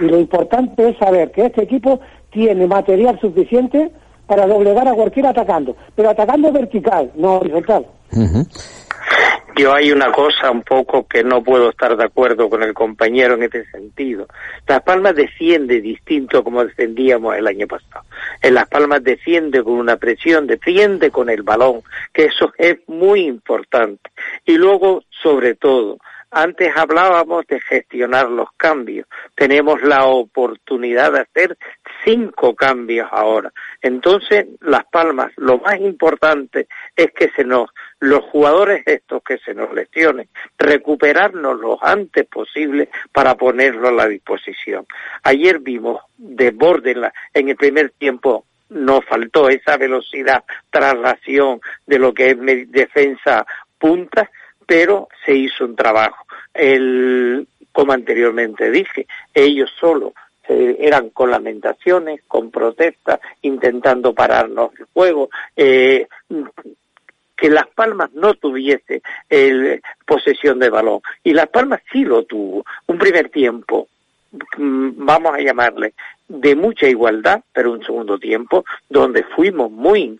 Y lo importante es saber que este equipo tiene material suficiente para doblegar a cualquiera atacando. Pero atacando vertical, no horizontal. Yo hay una cosa un poco que no puedo estar de acuerdo con el compañero en este sentido. Las Palmas defiende distinto como defendíamos el año pasado. En Las Palmas defiende con una presión, defiende con el balón, que eso es muy importante. Y luego, sobre todo, Antes hablábamos de gestionar los cambios. Tenemos la oportunidad de hacer cinco cambios ahora. Entonces, Las Palmas, lo más importante es que se nos, los jugadores estos que se nos lesionen, recuperarnos lo antes posible para ponerlo a la disposición. Ayer vimos de borde en, en el primer tiempo nos faltó esa velocidad, traslación de lo que es defensa punta, pero se hizo un trabajo. El, como anteriormente dije, ellos solo eh, eran con lamentaciones, con protestas, intentando pararnos el juego, eh, que Las Palmas no tuviese el, posesión de balón. Y Las Palmas sí lo tuvo. Un primer tiempo, vamos a llamarle, de mucha igualdad, pero un segundo tiempo donde fuimos muy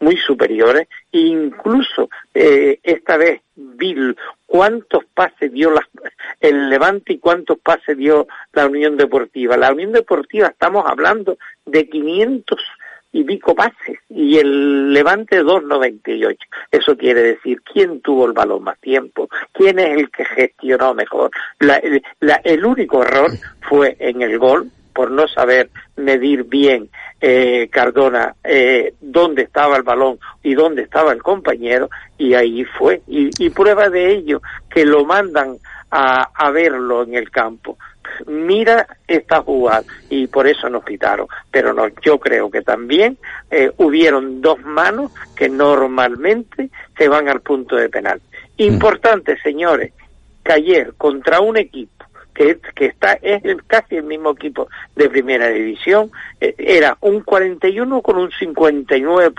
muy superiores incluso eh, esta vez vi cuántos pases dio el Levante y cuántos pases dio la Unión Deportiva. La Unión Deportiva estamos hablando de 500 y pico pases y el Levante 2.98. Eso quiere decir quién tuvo el balón más tiempo, quién es el que gestionó mejor. el único error fue en el gol por no saber medir bien eh, Cardona eh, dónde estaba el balón y dónde estaba el compañero y ahí fue y, y prueba de ello que lo mandan a, a, verlo en el campo mira esta jugada y por eso nos quitaron pero no yo creo que también eh, hubieron dos manos que normalmente se van al punto de penal mm. importante señores que ayer contra un equipo que, que está es casi el mismo equipo de primera división, eh, era un 41 con un 59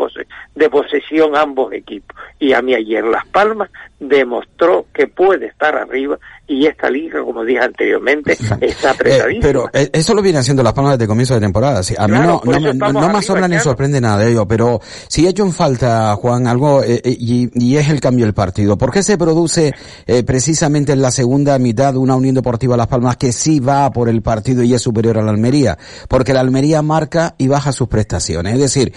de posesión ambos equipos. Y a mí ayer Las Palmas demostró que puede estar arriba y esta liga, como dije anteriormente, está eh, apretadísima. pero eh, eso lo viene haciendo Las Palmas desde comienzo de temporada. a mí no, no, me asombra ni sorprende nada de ello, pero si he hecho en falta, Juan, algo, y, y, es el cambio del partido. ¿Por qué se produce precisamente en la segunda mitad una Unión Deportiva Las Palmas que sí va por el partido y es superior a la Almería? Porque la Almería marca y baja sus prestaciones. Es decir,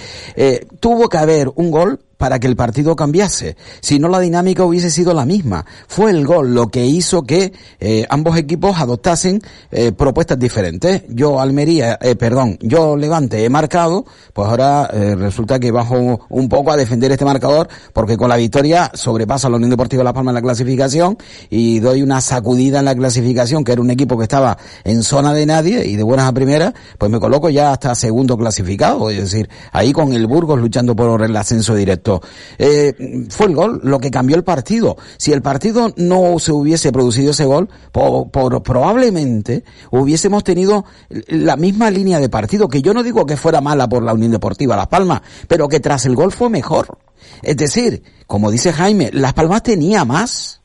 tuvo que haber un gol para que el partido cambiase. Si no, la dinámica hubiese sido la misma. Fue el gol lo que hizo que eh, ambos equipos adoptasen eh, propuestas diferentes. Yo Almería, eh, perdón, yo Levante he marcado, pues ahora resulta que bajo un poco a defender este marcador porque con la victoria sobrepasa a la Unión Deportiva Las Palmas en la clasificación y doy una sacudida en la clasificación que era un equipo que estaba en zona de nadie y de buenas a primeras, pues me coloco ya hasta segundo clasificado, es decir, ahí con el Burgos luchando por el ascenso directo. Eh, fue el gol lo que cambió el partido. Si el partido no se hubiese producido ese gol, por, probablemente hubiésemos tenido la misma línea de partido, que yo no digo que fuera mala por la Unión Deportiva Las Palmas, pero que tras el gol fue mejor. Es decir, como dice Jaime, Las Palmas tenía más.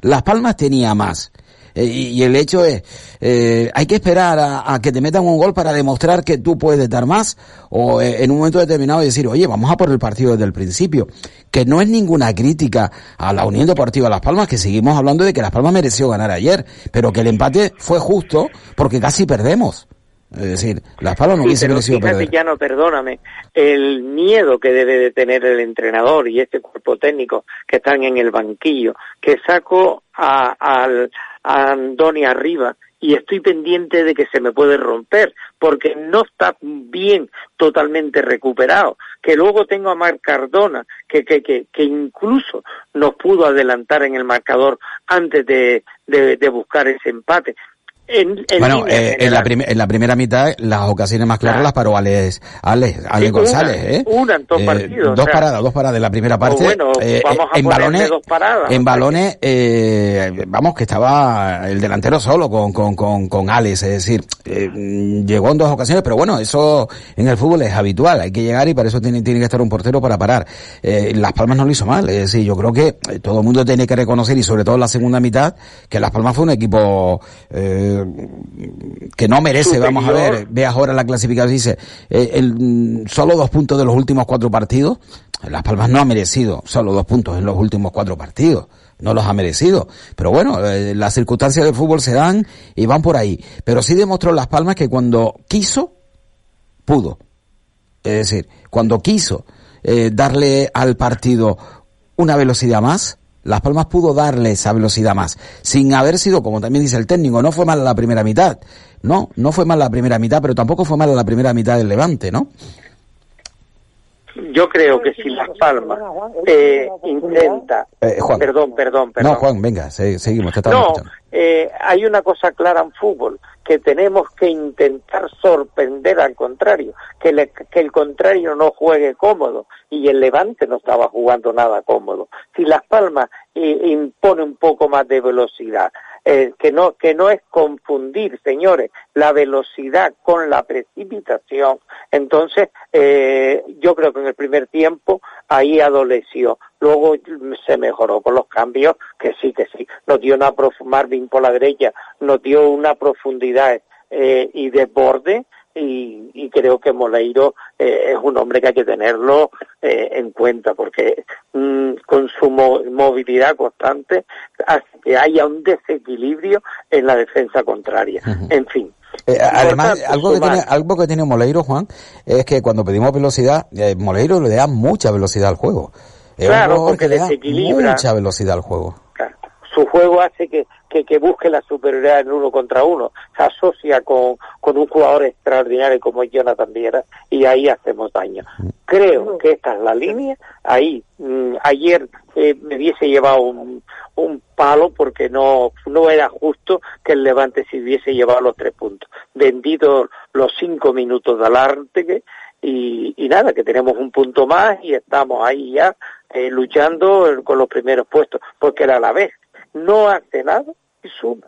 Las Palmas tenía más. Eh, y, el hecho es, eh, hay que esperar a, que te metan un gol para demostrar que tú puedes dar más o eh, en un momento determinado decir, oye, vamos a por el partido desde el principio. Que no es ninguna crítica a la Unión Deportiva Las Palmas, que seguimos hablando de que Las Palmas mereció ganar ayer, pero que el empate fue justo porque casi perdemos. Es decir, Las Palmas no hubiese merecido perder. Ya no, perdóname, el miedo que debe de tener el entrenador y este cuerpo técnico que están en el banquillo, que sacó a, al, Andoni arriba y estoy pendiente de que se me puede romper porque no está bien totalmente recuperado. Que luego tengo a Marc Cardona que, que, que, que incluso nos pudo adelantar en el marcador antes de, de, de buscar ese empate bueno, eh, en, la en la primera mitad las ocasiones más claras las paró Alex, Alex, Alex González, ¿eh? Una en dos eh, partidos. Dos paradas, dos paradas en la primera parte. Bueno, eh, vamos a en balones, dos paradas. En balones, eh, vamos, que estaba el delantero solo con, con, con, con Alex, es decir, llegó en dos ocasiones, pero bueno, eso en el fútbol es habitual, hay que llegar y para eso tiene, tiene que estar un portero para parar. Las Palmas no lo hizo mal, es decir, yo creo que todo el mundo tiene que reconocer y sobre todo en la segunda mitad que Las Palmas fue un equipo eh, que no merece, vamos a ver, ve ahora la clasificación, dice, eh, el, solo dos puntos de los últimos cuatro partidos, Las Palmas no ha merecido solo dos puntos en los últimos cuatro partidos, no los ha merecido, pero bueno, eh, las circunstancias del fútbol se dan y van por ahí, pero sí demostró Las Palmas que cuando quiso, pudo, es decir, cuando quiso eh, darle al partido una velocidad más, Las Palmas pudo darle esa velocidad más, sin haber sido, como también dice el técnico, no fue mal la primera mitad. No, no fue mal la primera mitad, pero tampoco fue mal la primera mitad del Levante, ¿no? Yo creo que si Las Palmas eh, intenta... Eh, Juan. Perdón, perdón, perdón. No, Juan, venga, se- seguimos, te No, eh, hay una cosa clara en fútbol, que tenemos que intentar sorprender al contrario, que, le- que el contrario no juegue cómodo, y el Levante no estaba jugando nada cómodo. Si Las Palmas eh, impone un poco más de velocidad, eh, que no que no es confundir, señores, la velocidad con la precipitación. Entonces, eh, yo creo que en el primer tiempo ahí adoleció. Luego se mejoró con los cambios, que sí, que sí. Nos dio una prof Marvin por la derecha, nos dio una profundidad eh, y desborde y, y creo que Moleiro eh, es un hombre que hay que tenerlo eh, en cuenta porque mm, con su mo- movilidad constante hace que haya un desequilibrio en la defensa contraria. En fin. Eh, además, algo que, tiene, algo que tiene Moleiro, Juan, es que cuando pedimos velocidad, Moleiro le da mucha velocidad al juego. Es Claro, porque que le da desequilibra. mucha velocidad al juego. Claro. Su juego hace que, que, que busque la superioridad en uno contra uno. Se asocia con, con un jugador extraordinario como Jonathan Viera y ahí hacemos daño. Creo que esta es la línea. Ahí, mm, ayer eh, me hubiese llevado un, un palo porque no, no era justo que el Levante se hubiese llevado los tres puntos. Vendido los cinco minutos de adelante y, y nada, que tenemos un punto más y estamos ahí ya eh, luchando con los primeros puestos, porque era la vez no hace nada y suma,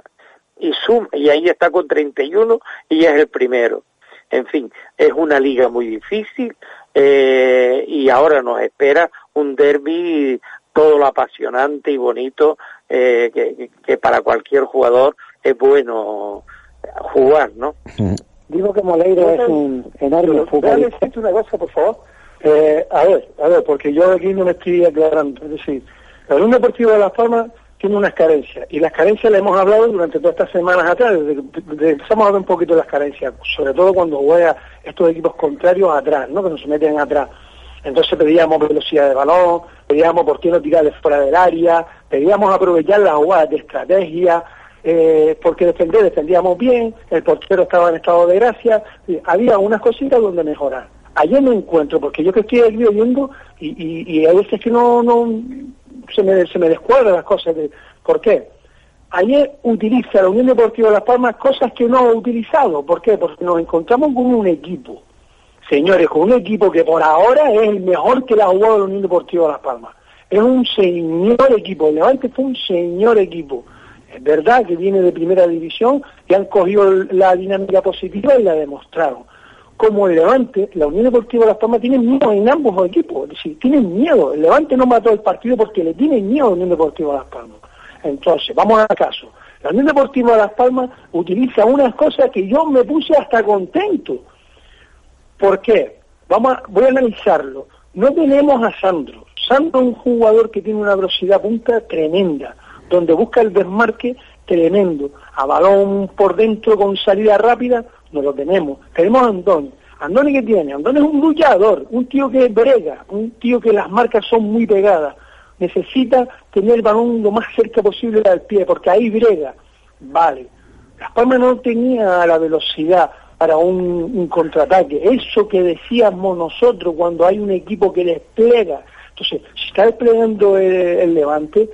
y suma, y ahí está con 31 y es el primero. En fin, es una liga muy difícil eh, y ahora nos espera un derby todo lo apasionante y bonito eh, que, que- para cualquier jugador es bueno jugar, ¿no? Digo que Moleiro es un enorme futbolista. decirte una cosa, por favor. Eh, a ver, a ver, porque yo aquí no me estoy aclarando. Es decir, la Unión Deportiva de Las Palmas tiene unas carencias, y las carencias las hemos hablado durante todas estas semanas atrás, desde empezamos a ver un poquito las carencias, sobre todo cuando juega estos equipos contrarios atrás, ¿no? que nos meten atrás. Entonces pedíamos velocidad de balón, pedíamos por qué no tirar de fuera del área, pedíamos aprovechar las jugadas de estrategia, eh, porque defender defendíamos bien, el portero estaba en estado de gracia, había unas cositas donde mejorar. Ayer no encuentro, porque yo que estoy aquí y, y, y hay veces que no se me, se me descuadran las cosas. De, ¿Por qué? Ayer utiliza la Unión Deportiva de Las Palmas cosas que no ha utilizado. ¿Por qué? Porque nos encontramos con un equipo, señores, con un equipo que por ahora es el mejor que la ha jugado la Unión Deportiva de Las Palmas. Es un señor equipo, el Levante fue un señor equipo. Es verdad que viene de primera división y han cogido la dinámica positiva y la demostraron. Como el Levante, la Unión Deportiva de Las Palmas tiene miedo en ambos equipos, es decir, tienen miedo. El Levante no mató el partido porque le tiene miedo a la Unión Deportiva de Las Palmas. Entonces, vamos al caso. La Unión Deportiva de Las Palmas utiliza unas cosas que yo me puse hasta contento. ¿Por qué? Vamos voy a analizarlo. No tenemos a Sandro. Sandro es un jugador que tiene una velocidad punta tremenda, donde busca el desmarque tremendo. A balón por dentro con salida rápida, no lo tenemos. Tenemos a Andoni. Andoni que tiene? Andoni es un luchador, un tío que brega, un tío que las marcas son muy pegadas. Necesita tener el balón lo más cerca posible del pie, porque ahí brega. Vale. Las Palmas no tenía la velocidad para un, contraataque. Eso que decíamos nosotros cuando hay un equipo que despliega. Entonces, si está desplegando el Levante,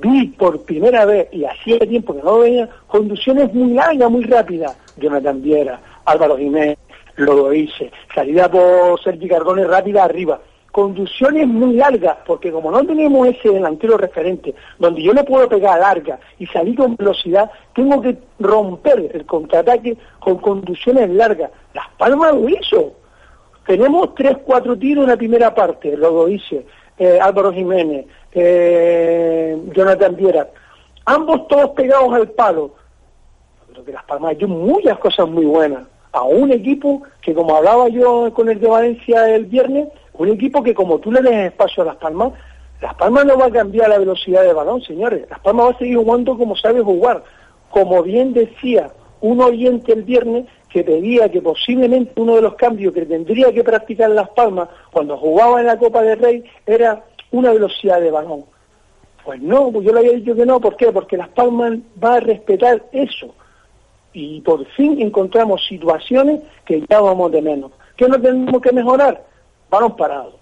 vi por primera vez, y hacía tiempo que no veía, conducciones muy largas, muy rápidas. Jonathan Viera, Álvaro Jiménez, lo hice. Salida por Sergi Cardone rápida arriba. Conducciones muy largas, porque como no tenemos ese delantero referente, donde yo le puedo pegar larga y salir con velocidad, tengo que romper el contraataque con conducciones largas. Las Palmas lo hizo. Tenemos tres, cuatro tiros en la primera parte, lo hice. Eh, Álvaro Jiménez, eh, Jonathan Viera, ambos todos pegados al palo. Pero que Las Palmas dio muchas cosas muy buenas. A un equipo que, como hablaba yo con el de Valencia el viernes, un equipo que como tú le des espacio a Las Palmas, Las Palmas no va a cambiar la velocidad de balón, señores. Las Palmas va a seguir jugando como sabe jugar. Como bien decía un oyente el viernes que pedía que posiblemente uno de los cambios que tendría que practicar Las Palmas cuando jugaba en la Copa del Rey era una velocidad de balón. Pues no, pues yo le había dicho que no, ¿por qué? Porque Las Palmas va a respetar eso. Y por fin encontramos situaciones que ya vamos de menos. ¿Qué no tenemos que mejorar? Balón parado.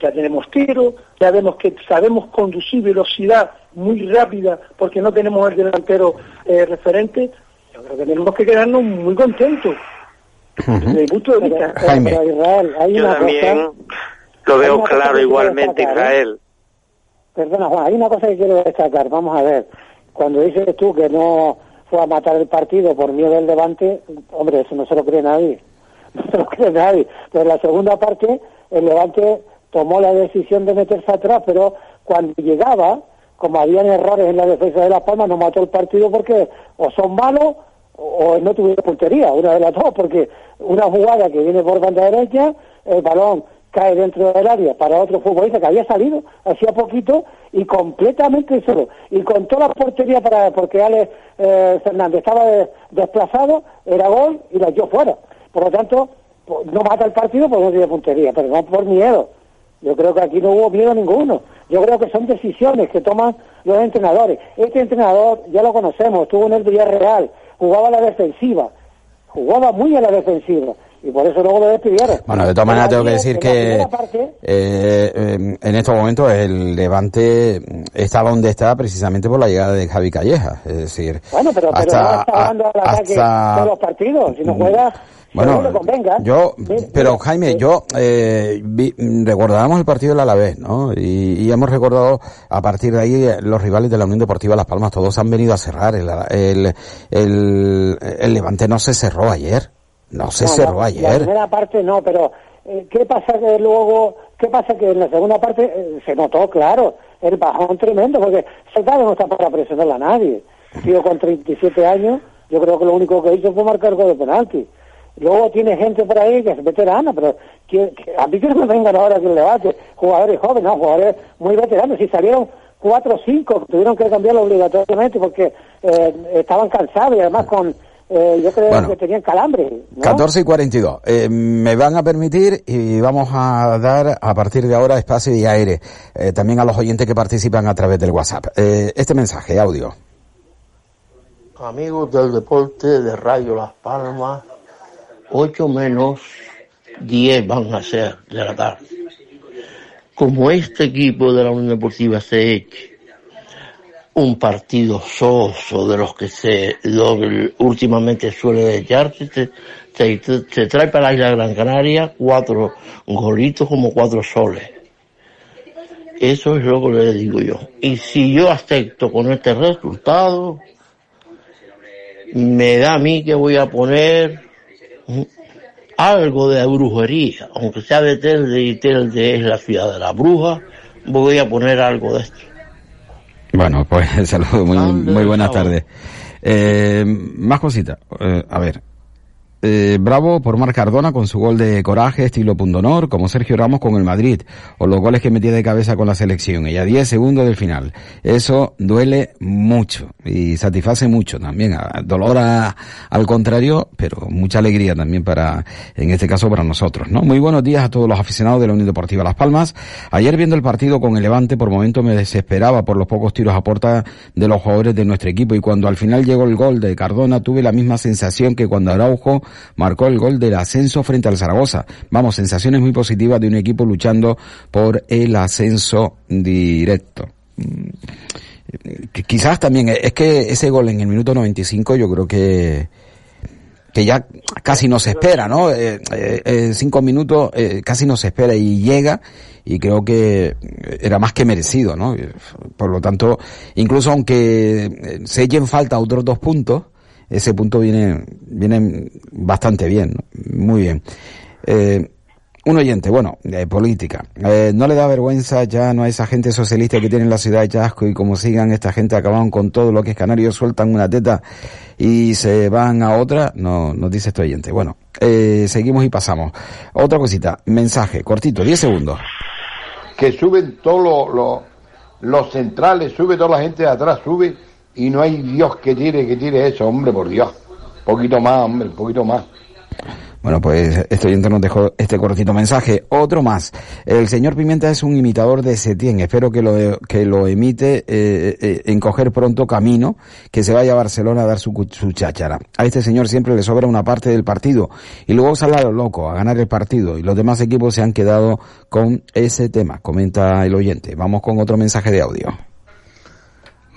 Ya tenemos tiro, ya vemos que sabemos conducir velocidad muy rápida porque no tenemos el delantero eh, referente. Yo creo que tenemos que quedarnos muy contentos. Desde mi punto de vista. Jaime. Israel, hay Yo una también cosa, lo veo claro igualmente, destacar, ¿eh? Israel. Perdona, Juan, hay una cosa que quiero destacar. Vamos a ver. Cuando dices tú que no fue a matar el partido por miedo del Levante, hombre, eso no se lo cree nadie. No se lo cree nadie. Pero en la segunda parte, el Levante tomó la decisión de meterse atrás, pero cuando llegaba, como habían errores en la defensa de Las Palmas, no mató el partido porque o son malos o no tuvieron puntería, una de las dos, porque una jugada que viene por banda derecha, el balón cae dentro del área para otro futbolista que había salido hacía poquito y completamente solo. Y con toda la portería para porque Alex eh, Fernández estaba de- desplazado era gol y la dio fuera. Por lo tanto no mata el partido porque no tiene puntería pero no por miedo. Yo creo que aquí no hubo miedo ninguno. Yo creo que son decisiones que toman los entrenadores. Este entrenador ya lo conocemos estuvo en el Villarreal jugaba a la defensiva jugaba muy a la defensiva y por eso luego lo despidieron Bueno, de todas maneras tengo que decir que parte, eh, eh, en estos momentos el Levante está donde está precisamente por la llegada de Javi Calleja. Es decir, Bueno, pero, pero hasta, no está al ataque hasta- todos los partidos. Si no juega, Bueno, yo, pero Jaime, yo eh, vi- recordábamos el partido del Alavés, ¿no? Y, y hemos recordado a partir de ahí los rivales de la Unión Deportiva Las Palmas, todos han venido a cerrar. El, el, el, el Levante no se cerró ayer, no se no, cerró La ayer. primera parte no, pero eh, ¿qué pasa que luego, qué pasa que en la segunda parte eh, se notó, claro, el bajón tremendo, porque Secado no está para presionar a nadie. Tío con 37 años, yo creo que lo único que hizo fue marcar gol de penalti. Luego tiene gente por ahí que es veterana, pero que, que- a mí que no me vengan ahora que el debate, jugadores jóvenes, no, jugadores muy veteranos, si salieron cuatro o cinco, tuvieron que cambiarlo obligatoriamente porque eh, estaban cansados y además con, eh, yo creo Bueno. que tenían calambre. ¿no? 14 y 42. Eh, me van a permitir y vamos a dar a partir de ahora espacio y aire eh, también a los oyentes que participan a través del WhatsApp. Eh, este mensaje, audio. Amigos del deporte de Radio Las Palmas, 8 menos 10 van a ser de la tarde. Como este equipo de la Unión Deportiva se eche un partido soso de los que se lo últimamente suele echarse, se, se- trae para la isla Gran Canaria cuatro golitos como cuatro soles. Eso es lo que le digo yo. Y si yo acepto con este resultado, me da a mí que voy a poner algo de brujería, aunque sea de Telde y Telde es la ciudad de la bruja, voy a poner algo de esto. Bueno, pues saludos, muy, Ande, muy buenas tardes. Eh, más cositas. Eh, a ver. Eh, bravo por Marc Cardona con su gol de coraje, estilo pundonor, como Sergio Ramos con el Madrid, o los goles que metía de cabeza con la selección, y a 10 segundos del final. Eso duele mucho y satisface mucho también. dolor a- al contrario, pero mucha alegría también para, en este caso para nosotros, ¿no? Muy buenos días a todos los aficionados de la Unión Deportiva Las Palmas. Ayer viendo el partido con el Levante, por momento me desesperaba por los pocos tiros a puerta de los jugadores de nuestro equipo y cuando al final llegó el gol de Cardona tuve la misma sensación que cuando Araujo marcó el gol del ascenso frente al Zaragoza. Vamos, sensaciones muy positivas de un equipo luchando por el ascenso directo. Mm, Quizás también, es que ese gol en el minuto 95 yo creo que que ya casi no se espera, ¿no? Eh, eh, eh, cinco minutos eh, casi no se espera y llega y creo que era más que merecido, ¿no? Por lo tanto, incluso aunque eh, se echen falta otros dos puntos, ese punto viene, viene bastante bien, muy bien. Eh, un oyente, bueno, política. Eh, no le da vergüenza ya no a esa gente socialista que tiene en la ciudad de Chasco y como sigan esta gente acaban con todo lo que es canario, sueltan una teta y se van a otra. No, nos dice este oyente. Bueno, eh, seguimos y pasamos. Otra cosita, mensaje, cortito, 10 segundos. que suben todos los, los, los centrales, sube toda la gente de atrás, sube y no hay Dios que tire, que tire eso, hombre, por Dios. poquito más, hombre, poquito más. Bueno, pues este oyente nos dejó este cortito mensaje. Otro más. El señor Pimienta es un imitador de Setién. Espero que lo, que lo emite eh, eh, en coger pronto camino, que se vaya a Barcelona a dar su, su cháchara. A este señor siempre le sobra una parte del partido y luego sale a lo loco a ganar el partido y los demás equipos se han quedado con ese tema, comenta el oyente. Vamos con otro mensaje de audio.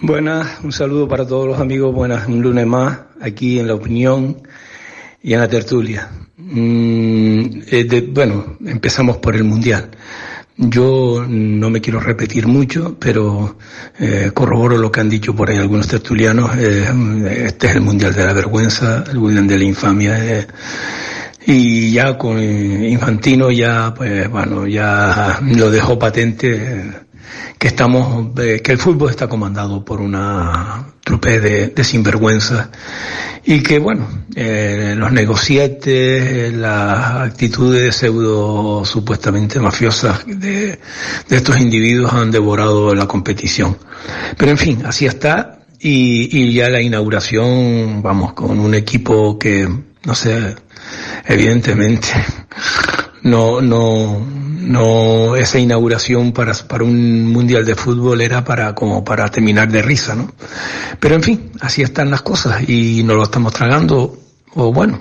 Buenas, un saludo para todos los amigos. Buenas, un lunes más aquí en la opinión y en la tertulia. Mm, eh, bueno, empezamos por el Mundial. Yo no me quiero repetir mucho, pero eh, corroboro lo que han dicho por ahí algunos tertulianos. Eh, este es el Mundial de la Vergüenza, el Mundial de la Infamia. Eh, y ya con Infantino ya, pues bueno, ya lo dejó patente que estamos, eh, que el fútbol está comandado por una trupe de, de sinvergüenza y que bueno, eh, los negocietes, las actitudes pseudo supuestamente mafiosas de, de estos individuos han devorado la competición. Pero en fin, así está y ya la inauguración, vamos, con un equipo que, no sé, evidentemente no, no, no, esa inauguración para, para un mundial de fútbol era para, como para terminar de risa, ¿no? Pero en fin, así están las cosas y nos lo estamos tragando, o bueno,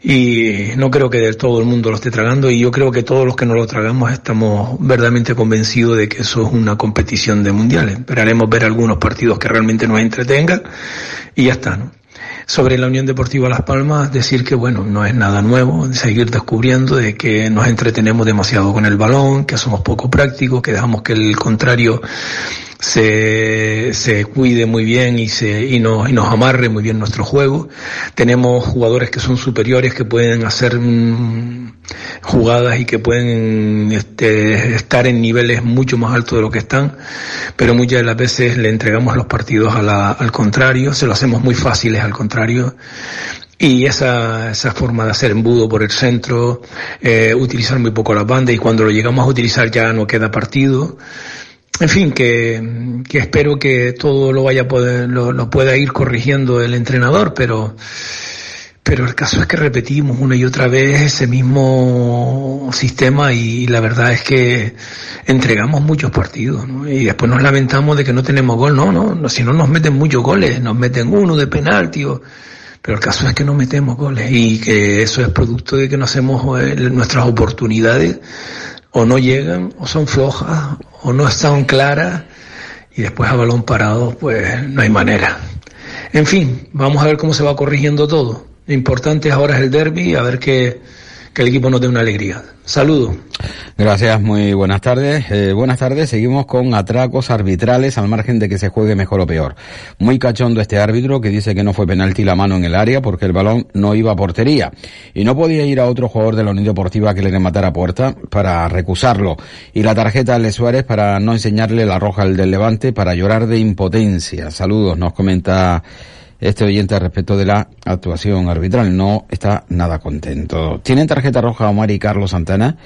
y no creo que todo el mundo lo esté tragando y yo creo que todos los que no lo tragamos estamos verdaderamente convencidos de que eso es una competición de mundiales. Esperaremos ver algunos partidos que realmente nos entretengan y ya está, ¿no? Sobre la Unión Deportiva Las Palmas, decir que bueno, no es nada nuevo, seguir descubriendo de que nos entretenemos demasiado con el balón, que somos poco prácticos, que dejamos que el contrario se, se cuide muy bien y se, y nos, y nos amarre muy bien nuestro juego. Tenemos jugadores que son superiores, que pueden hacer mm, jugadas y que pueden este, estar en niveles mucho más altos de lo que están, pero muchas de las veces le entregamos los partidos a la, al contrario, se lo hacemos muy fáciles al contrario. Y esa, esa forma de hacer embudo por el centro, eh, utilizar muy poco las bandas y cuando lo llegamos a utilizar ya no queda partido en fin, que, que, espero que todo lo vaya a poder, lo, pueda ir corrigiendo el entrenador, pero, pero el caso es que repetimos una y otra vez ese mismo sistema y la verdad es que entregamos muchos partidos, ¿no? Y después nos lamentamos de que no tenemos gol, no, no, si no nos meten muchos goles, nos meten uno de penalti o, pero el caso es que no metemos goles y que eso es producto de que no hacemos eh, nuestras oportunidades o no llegan o son flojas o no están claras y después a balón parado pues no hay manera. En fin, vamos a ver cómo se va corrigiendo todo. Lo importante ahora es el derby, a ver que, que el equipo nos dé una alegría. Saludos. Gracias, muy buenas tardes. Eh, buenas tardes, seguimos con atracos arbitrales al margen de que se juegue mejor o peor. Muy cachondo este árbitro que dice que no fue penalti la mano en el área porque el balón no iba a portería y no podía ir a otro jugador de la Unión Deportiva que le rematara puerta para recusarlo y la tarjeta de Suárez para no enseñarle la roja al del Levante para llorar de impotencia. Saludos, nos comenta este oyente respecto de la actuación arbitral. No está nada contento. Tienen tarjeta roja Omar y Carlos Santana,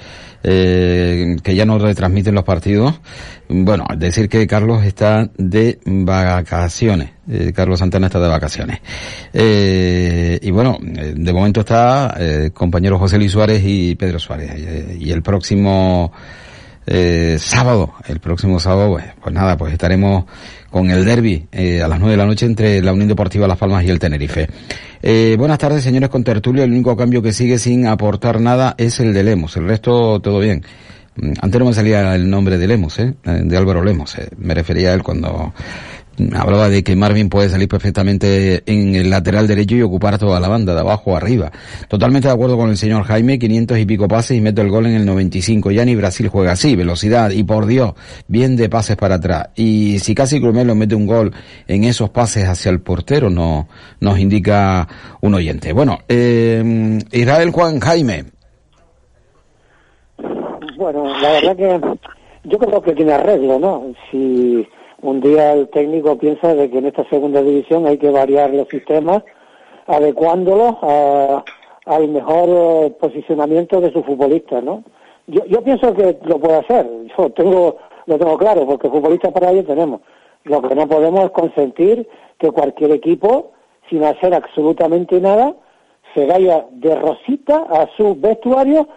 eh, que ya no retransmiten los partidos. Bueno, decir que Carlos está de vacaciones. Eh, Carlos Santana está de vacaciones. Eh, y bueno, eh, de momento está eh, compañero José Luis Suárez y Pedro Suárez. Y el próximo sábado, el próximo sábado, pues, pues nada, pues estaremos con el derby eh, a las nueve de la noche entre la Unión Deportiva Las Palmas y el Tenerife. Eh, buenas tardes, señores con tertulia. El único cambio que sigue sin aportar nada es el de Lemos. El resto, todo bien. Antes no me salía el nombre de Lemos, ¿eh? de Álvaro Lemos. Eh. Me refería a él cuando hablaba de que Marvin puede salir perfectamente en el lateral derecho y ocupar toda la banda, de abajo a arriba. Totalmente de acuerdo con el señor Jaime, 500 y pico pases y meto el gol en el 95. Ya ni Brasil juega así, velocidad y por Dios, bien de pases para atrás. Y si casi Crumelo mete un gol en esos pases hacia el portero, no, nos indica un oyente. Bueno, eh, Israel Juan Jaime. Bueno, la verdad que yo creo que tiene arreglo, ¿no? Si un día el técnico piensa de que en esta segunda división hay que variar los sistemas, adecuándolos al mejor eh, posicionamiento de su futbolista, ¿no? Yo, yo pienso que lo puede hacer, yo tengo, lo tengo claro, porque futbolistas para ello tenemos. Lo que no podemos es consentir que cualquier equipo, sin hacer absolutamente nada, se vaya de rosita a su vestuario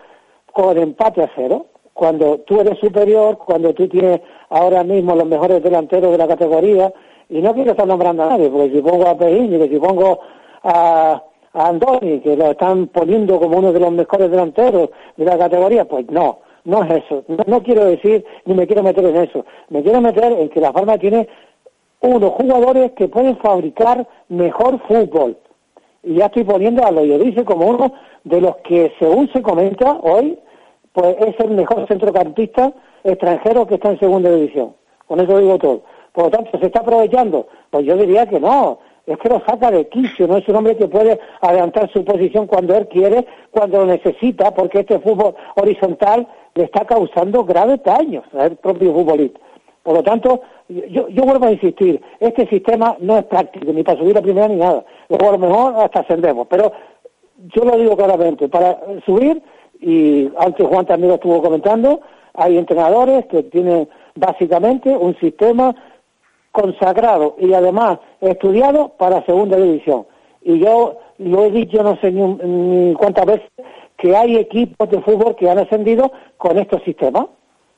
con empate a cero. Cuando tú eres superior, cuando tú tienes ahora mismo los mejores delanteros de la categoría, y no quiero estar nombrando a nadie, porque si pongo a Pejín y si pongo a, a Andoni, que lo están poniendo como uno de los mejores delanteros de la categoría, pues no, no es eso. No, quiero decir, ni me quiero meter en eso. Me quiero meter en que la Palma tiene unos jugadores que pueden fabricar mejor fútbol. Y ya estoy poniendo a dice como uno de los que, según se comenta hoy, pues es el mejor centrocampista extranjero que está en segunda división. Con eso digo todo. Por lo tanto, ¿se está aprovechando? Pues yo diría que no es que lo saca de quicio, no es un hombre que puede adelantar su posición cuando él quiere, cuando lo necesita, porque este fútbol horizontal le está causando graves daños al propio futbolista. Por lo tanto, yo, yo vuelvo a insistir, este sistema no es práctico, ni para subir a primera ni nada. Luego a lo mejor hasta ascendemos, pero yo lo digo claramente, para subir, y antes Juan también lo estuvo comentando, hay entrenadores que tienen básicamente un sistema consagrado y además estudiado para segunda división. Y yo lo he dicho no sé ni, cuántas veces que hay equipos de fútbol que han ascendido con estos sistemas.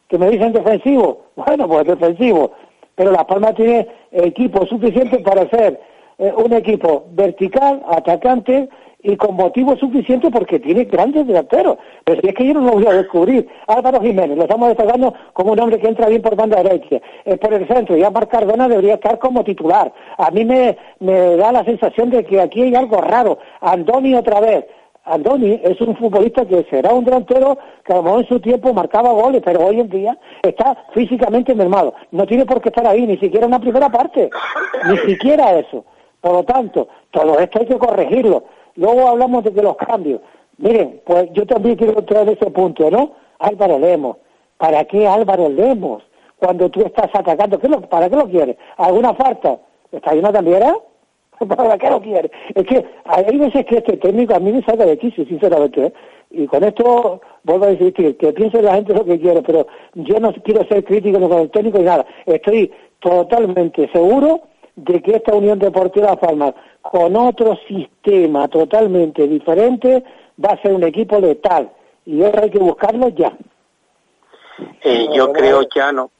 Que me dicen defensivo, bueno, pues defensivo, pero La Palma tiene equipo suficiente para ser eh, un equipo vertical, atacante, y con motivo suficiente porque tiene grandes delanteros. Pero si es que yo no lo voy a descubrir. Álvaro Jiménez, lo estamos destacando como un hombre que entra bien por banda derecha, es por el centro, y Amar Cardona debería estar como titular. A mí me, da la sensación de que aquí hay algo raro. Andoni otra vez. Andoni es un futbolista que será un delantero que a lo mejor en su tiempo marcaba goles, pero hoy en día está físicamente mermado. No tiene por qué estar ahí, ni siquiera en la primera parte, ni siquiera eso. Por lo tanto, todo esto hay que corregirlo. Luego hablamos de los cambios. Miren, pues yo también quiero traer ese punto, ¿no? Álvaro Lemos. ¿Para qué Álvaro Lemos? Cuando tú estás atacando, ¿para qué lo quieres? ¿Alguna falta? ¿Está ahí una también? ¿Para qué lo quieres? Es que hay veces que este técnico a mí me saca de quicio, sinceramente. ¿eh? Y con esto vuelvo a decir que, piense la gente lo que quiere, pero yo no quiero ser crítico con el técnico y nada. Estoy totalmente seguro de que esta Unión Deportiva Palmas, con otro sistema totalmente diferente, va a ser un equipo letal. Y ahora hay que buscarlo ya. Yo creo ya no,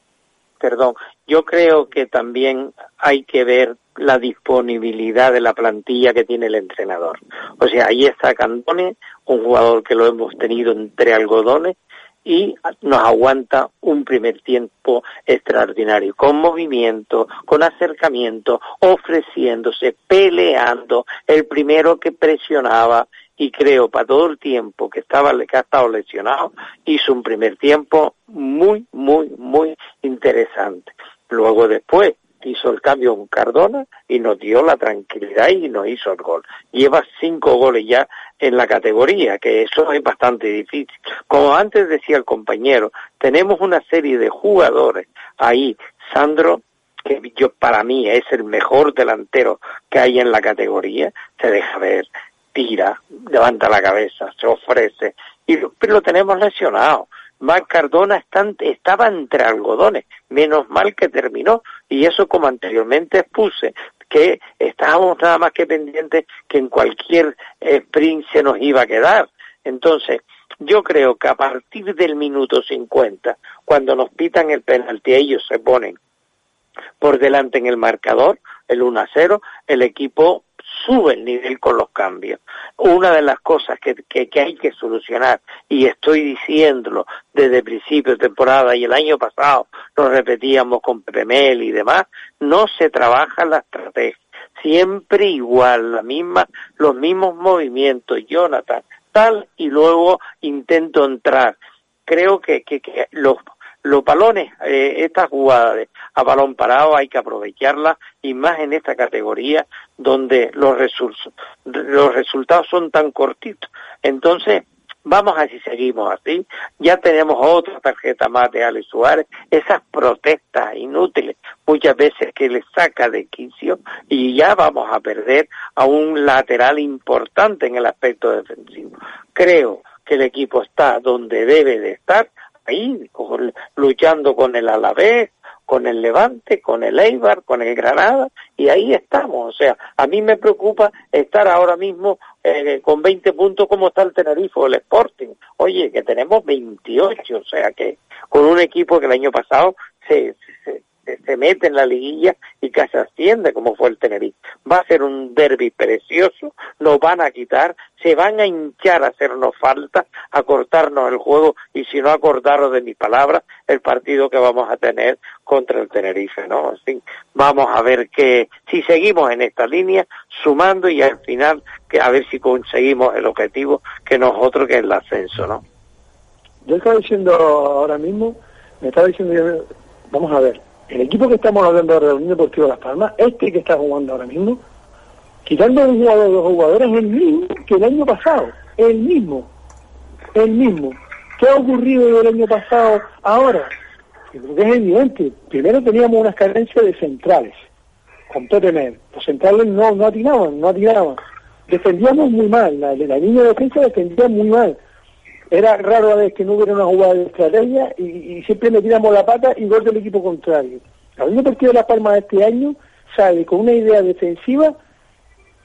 perdón, yo creo que también hay que ver la disponibilidad de la plantilla que tiene el entrenador. O sea, ahí está Cantone, un jugador que lo hemos tenido entre algodones, y nos aguanta un primer tiempo extraordinario, con movimiento, con acercamiento, ofreciéndose, peleando, el primero que presionaba y creo para todo el tiempo que estaba que ha estado lesionado hizo un primer tiempo muy muy muy interesante. Luego después hizo el cambio con Cardona y nos dio la tranquilidad y nos hizo el gol. Lleva cinco goles ya en la categoría, que eso es bastante difícil. Como antes decía el compañero, tenemos una serie de jugadores ahí. Sandro, que yo para mí es el mejor delantero que hay en la categoría, se deja ver, tira, levanta la cabeza, se ofrece, y pero lo tenemos lesionado. Mac Cardona estaba entre algodones, menos mal que terminó, y eso como anteriormente expuse, que estábamos nada más que pendientes que en cualquier sprint se nos iba a quedar. Entonces, yo creo que a partir del minuto 50, cuando nos pitan el penalti, ellos se ponen por delante en el marcador, el 1 a 0, el equipo sube el nivel con los cambios. Una de las cosas que, que, hay que solucionar, y estoy diciéndolo desde principio de temporada y el año pasado lo repetíamos con Pepe Mel y demás, no se trabaja la estrategia. Siempre igual, la misma, los mismos movimientos, Jonathan, tal, y luego intento entrar. Creo que, que, que los los balones, eh, estas jugadas a balón parado hay que aprovecharlas y más en esta categoría donde los, resultados son tan cortitos. Entonces, vamos a si seguimos así. Ya tenemos otra tarjeta más de Alex Suárez, esas protestas inútiles muchas veces que le saca de quicio y ya vamos a perder a un lateral importante en el aspecto defensivo. Creo que el equipo está donde debe de estar ahí luchando con el Alavés, con el Levante, con el Eibar, con el Granada, y ahí estamos. O sea, a mí me preocupa estar ahora mismo eh, con 20 puntos como está el Tenerife o el Sporting. Oye, que tenemos 28, o sea que con un equipo que el año pasado se, se, se mete en la liguilla y casi asciende como fue el Tenerife. Va a ser un derby precioso, nos van a quitar, se van a hinchar a hacernos falta, a cortarnos el juego y si no acordaros de mis palabras, el partido que vamos a tener contra el Tenerife, ¿no? Así, vamos a ver que si seguimos en esta línea, sumando y al final que a ver si conseguimos el objetivo que nosotros que es el ascenso, ¿no? Yo estaba diciendo ahora mismo, me estaba diciendo, vamos a ver, el equipo que estamos hablando ahora la Unión Deportiva Las Palmas, este que está jugando ahora mismo, quitando un jugador de los jugadores, es el mismo que el año pasado, el mismo, el mismo. ¿Qué ha ocurrido el año pasado ahora? Creo que es evidente. Primero teníamos unas carencias de centrales, con Pepe Los centrales no, no atinaban, no atinaban. Defendíamos muy mal, la, la línea de defensa defendía muy mal era raro a veces que no hubiera una jugada de estrategia y, y siempre metíamos la pata y gol del equipo contrario. La Unión Deportiva de La Palma este año sale con una idea defensiva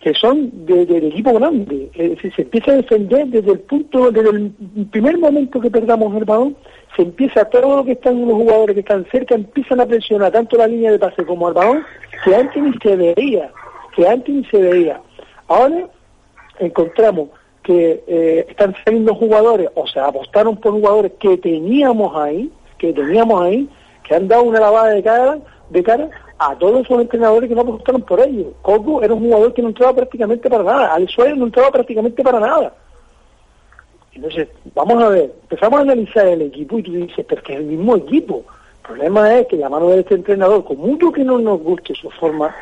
que son del equipo grande. Es decir, se empieza a defender desde el punto, desde el primer momento que perdamos el balón, se empieza todo lo que están los jugadores que están cerca, empiezan a presionar tanto la línea de pase como el balón, que antes ni se veía, que antes ni se veía. Ahora encontramos que eh, están saliendo jugadores, o sea, apostaron por jugadores que teníamos ahí, que teníamos ahí, que han dado una lavada de cara, de cara a todos esos entrenadores que no apostaron por ellos. Coco era un jugador que no entraba prácticamente para nada, Alex Suárez no entraba prácticamente para nada. Entonces, vamos a ver, empezamos a analizar el equipo y tú dices, pero que es el mismo equipo. El problema es que la mano de este entrenador, con mucho que no nos guste su forma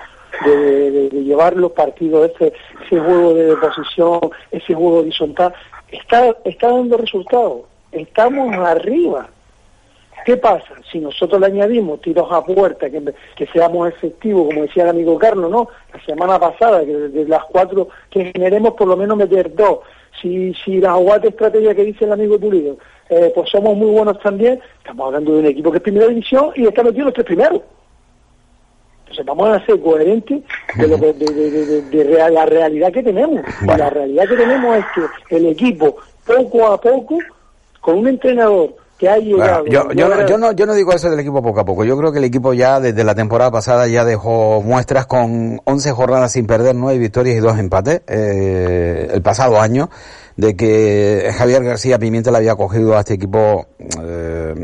de, llevar los partidos, ese, ese juego de posición, ese juego horizontal, está, está dando resultados. Estamos arriba. ¿Qué pasa? Si nosotros le añadimos tiros a puerta, que, que seamos efectivos, como decía el amigo Carlos, ¿no? La semana pasada, que de, las cuatro que generemos, por lo menos meter dos. Si, si la jugada de estrategia que dice el amigo Pulido, eh, pues somos muy buenos también, estamos hablando de un equipo que es primera división y está metido los tres primeros. Vamos a ser coherentes de, lo de, de, de, la realidad que tenemos. Y la realidad que tenemos es que el equipo, poco a poco, con un entrenador que ha llegado... yo, yo, no, yo, no, yo no digo eso del equipo poco a poco. Yo creo que el equipo ya desde la temporada pasada ya dejó muestras con 11 jornadas sin perder, 9 victorias y 2 empates eh, el pasado año de que Javier García Pimienta le había cogido a este equipo eh,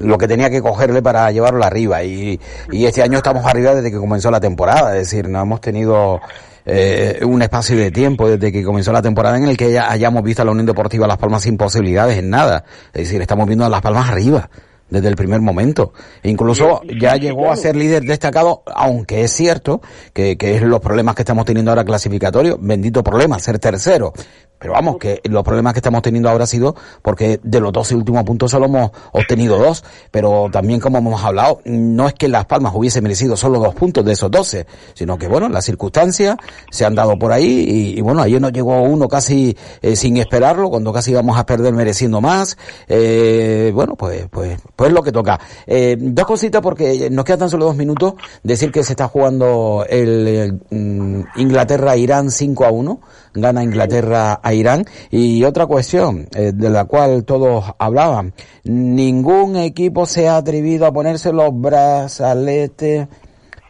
lo que tenía que cogerle para llevarlo arriba. Y, y este año estamos arriba desde que comenzó la temporada, es decir, no hemos tenido eh, un espacio de tiempo desde que comenzó la temporada en el que ya hayamos visto a la Unión Deportiva Las Palmas sin posibilidades en nada, es decir, estamos viendo a Las Palmas arriba desde el primer momento. E incluso ya llegó a ser líder destacado, aunque es cierto que, que es los problemas que estamos teniendo ahora clasificatorios, bendito problema, ser tercero. Pero vamos, que los problemas que estamos teniendo ahora ha sido porque de los 12 últimos puntos solo hemos obtenido dos, pero también como hemos hablado, no es que Las Palmas hubiese merecido solo dos puntos de esos 12, sino que bueno, las circunstancias se han dado por ahí y, bueno, ayer nos llegó uno casi eh, sin esperarlo, cuando casi íbamos a perder mereciendo más. Eh, bueno, pues, pues, pues lo que toca. Eh, dos cositas porque nos quedan solo dos minutos. Decir que se está jugando el, mm, Inglaterra-Irán 5 a 1 gana Inglaterra a Irán. Y otra cuestión eh, de la cual todos hablaban, ningún equipo se ha atrevido a ponerse los brazaletes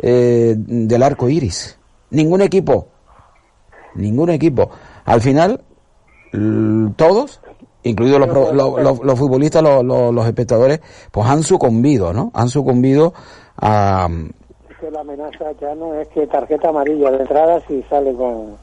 eh, del arco iris. Ningún equipo. Ningún equipo. Al final, todos, incluidos los, los, futbolistas, los, espectadores, pues han sucumbido, ¿no? Han sucumbido a... la amenaza ya no es que tarjeta amarilla de entrada si sale con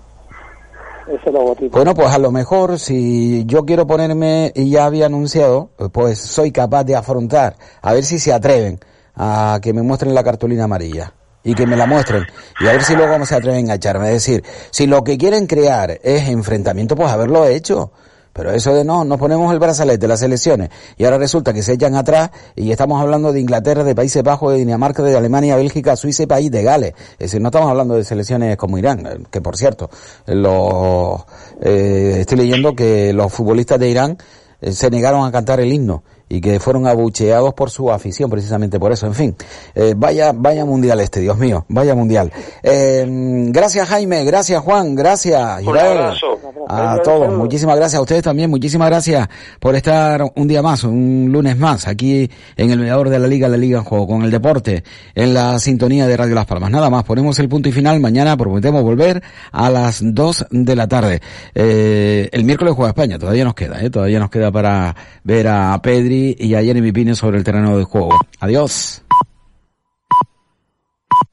bueno, pues a lo mejor si yo quiero ponerme, y ya había anunciado, pues soy capaz de afrontar, a ver si se atreven a que me muestren la cartulina amarilla y que me la muestren y a ver si luego se atreven a echarme. Es decir, si lo que quieren crear es enfrentamiento, pues haberlo hecho. Pero eso de no, nos ponemos el brazalete de las elecciones y ahora resulta que se echan atrás y estamos hablando de Inglaterra, de Países Bajos, de Dinamarca, de Alemania, Bélgica, Suiza y país de Gales. Es decir, no estamos hablando de selecciones como Irán, que por cierto, lo, eh, estoy leyendo que los futbolistas de Irán eh, se negaron a cantar el himno y que fueron abucheados por su afición, precisamente por eso. En fin, eh, vaya, vaya mundial este, Dios mío, vaya mundial. Eh, gracias Jaime, gracias Juan, gracias Israel, a todos, muchísimas gracias a ustedes también, muchísimas gracias por estar un día más, un lunes más, aquí en el mediador de la Liga, la Liga en Juego, con el deporte, en la sintonía de Radio Las Palmas. Nada más, ponemos el punto y final, mañana prometemos volver a las 2 de la tarde. Eh, el miércoles juega España, todavía nos queda, ¿eh? todavía nos queda para ver a Pedri y a Jeremy Pino sobre el terreno de juego. Adiós.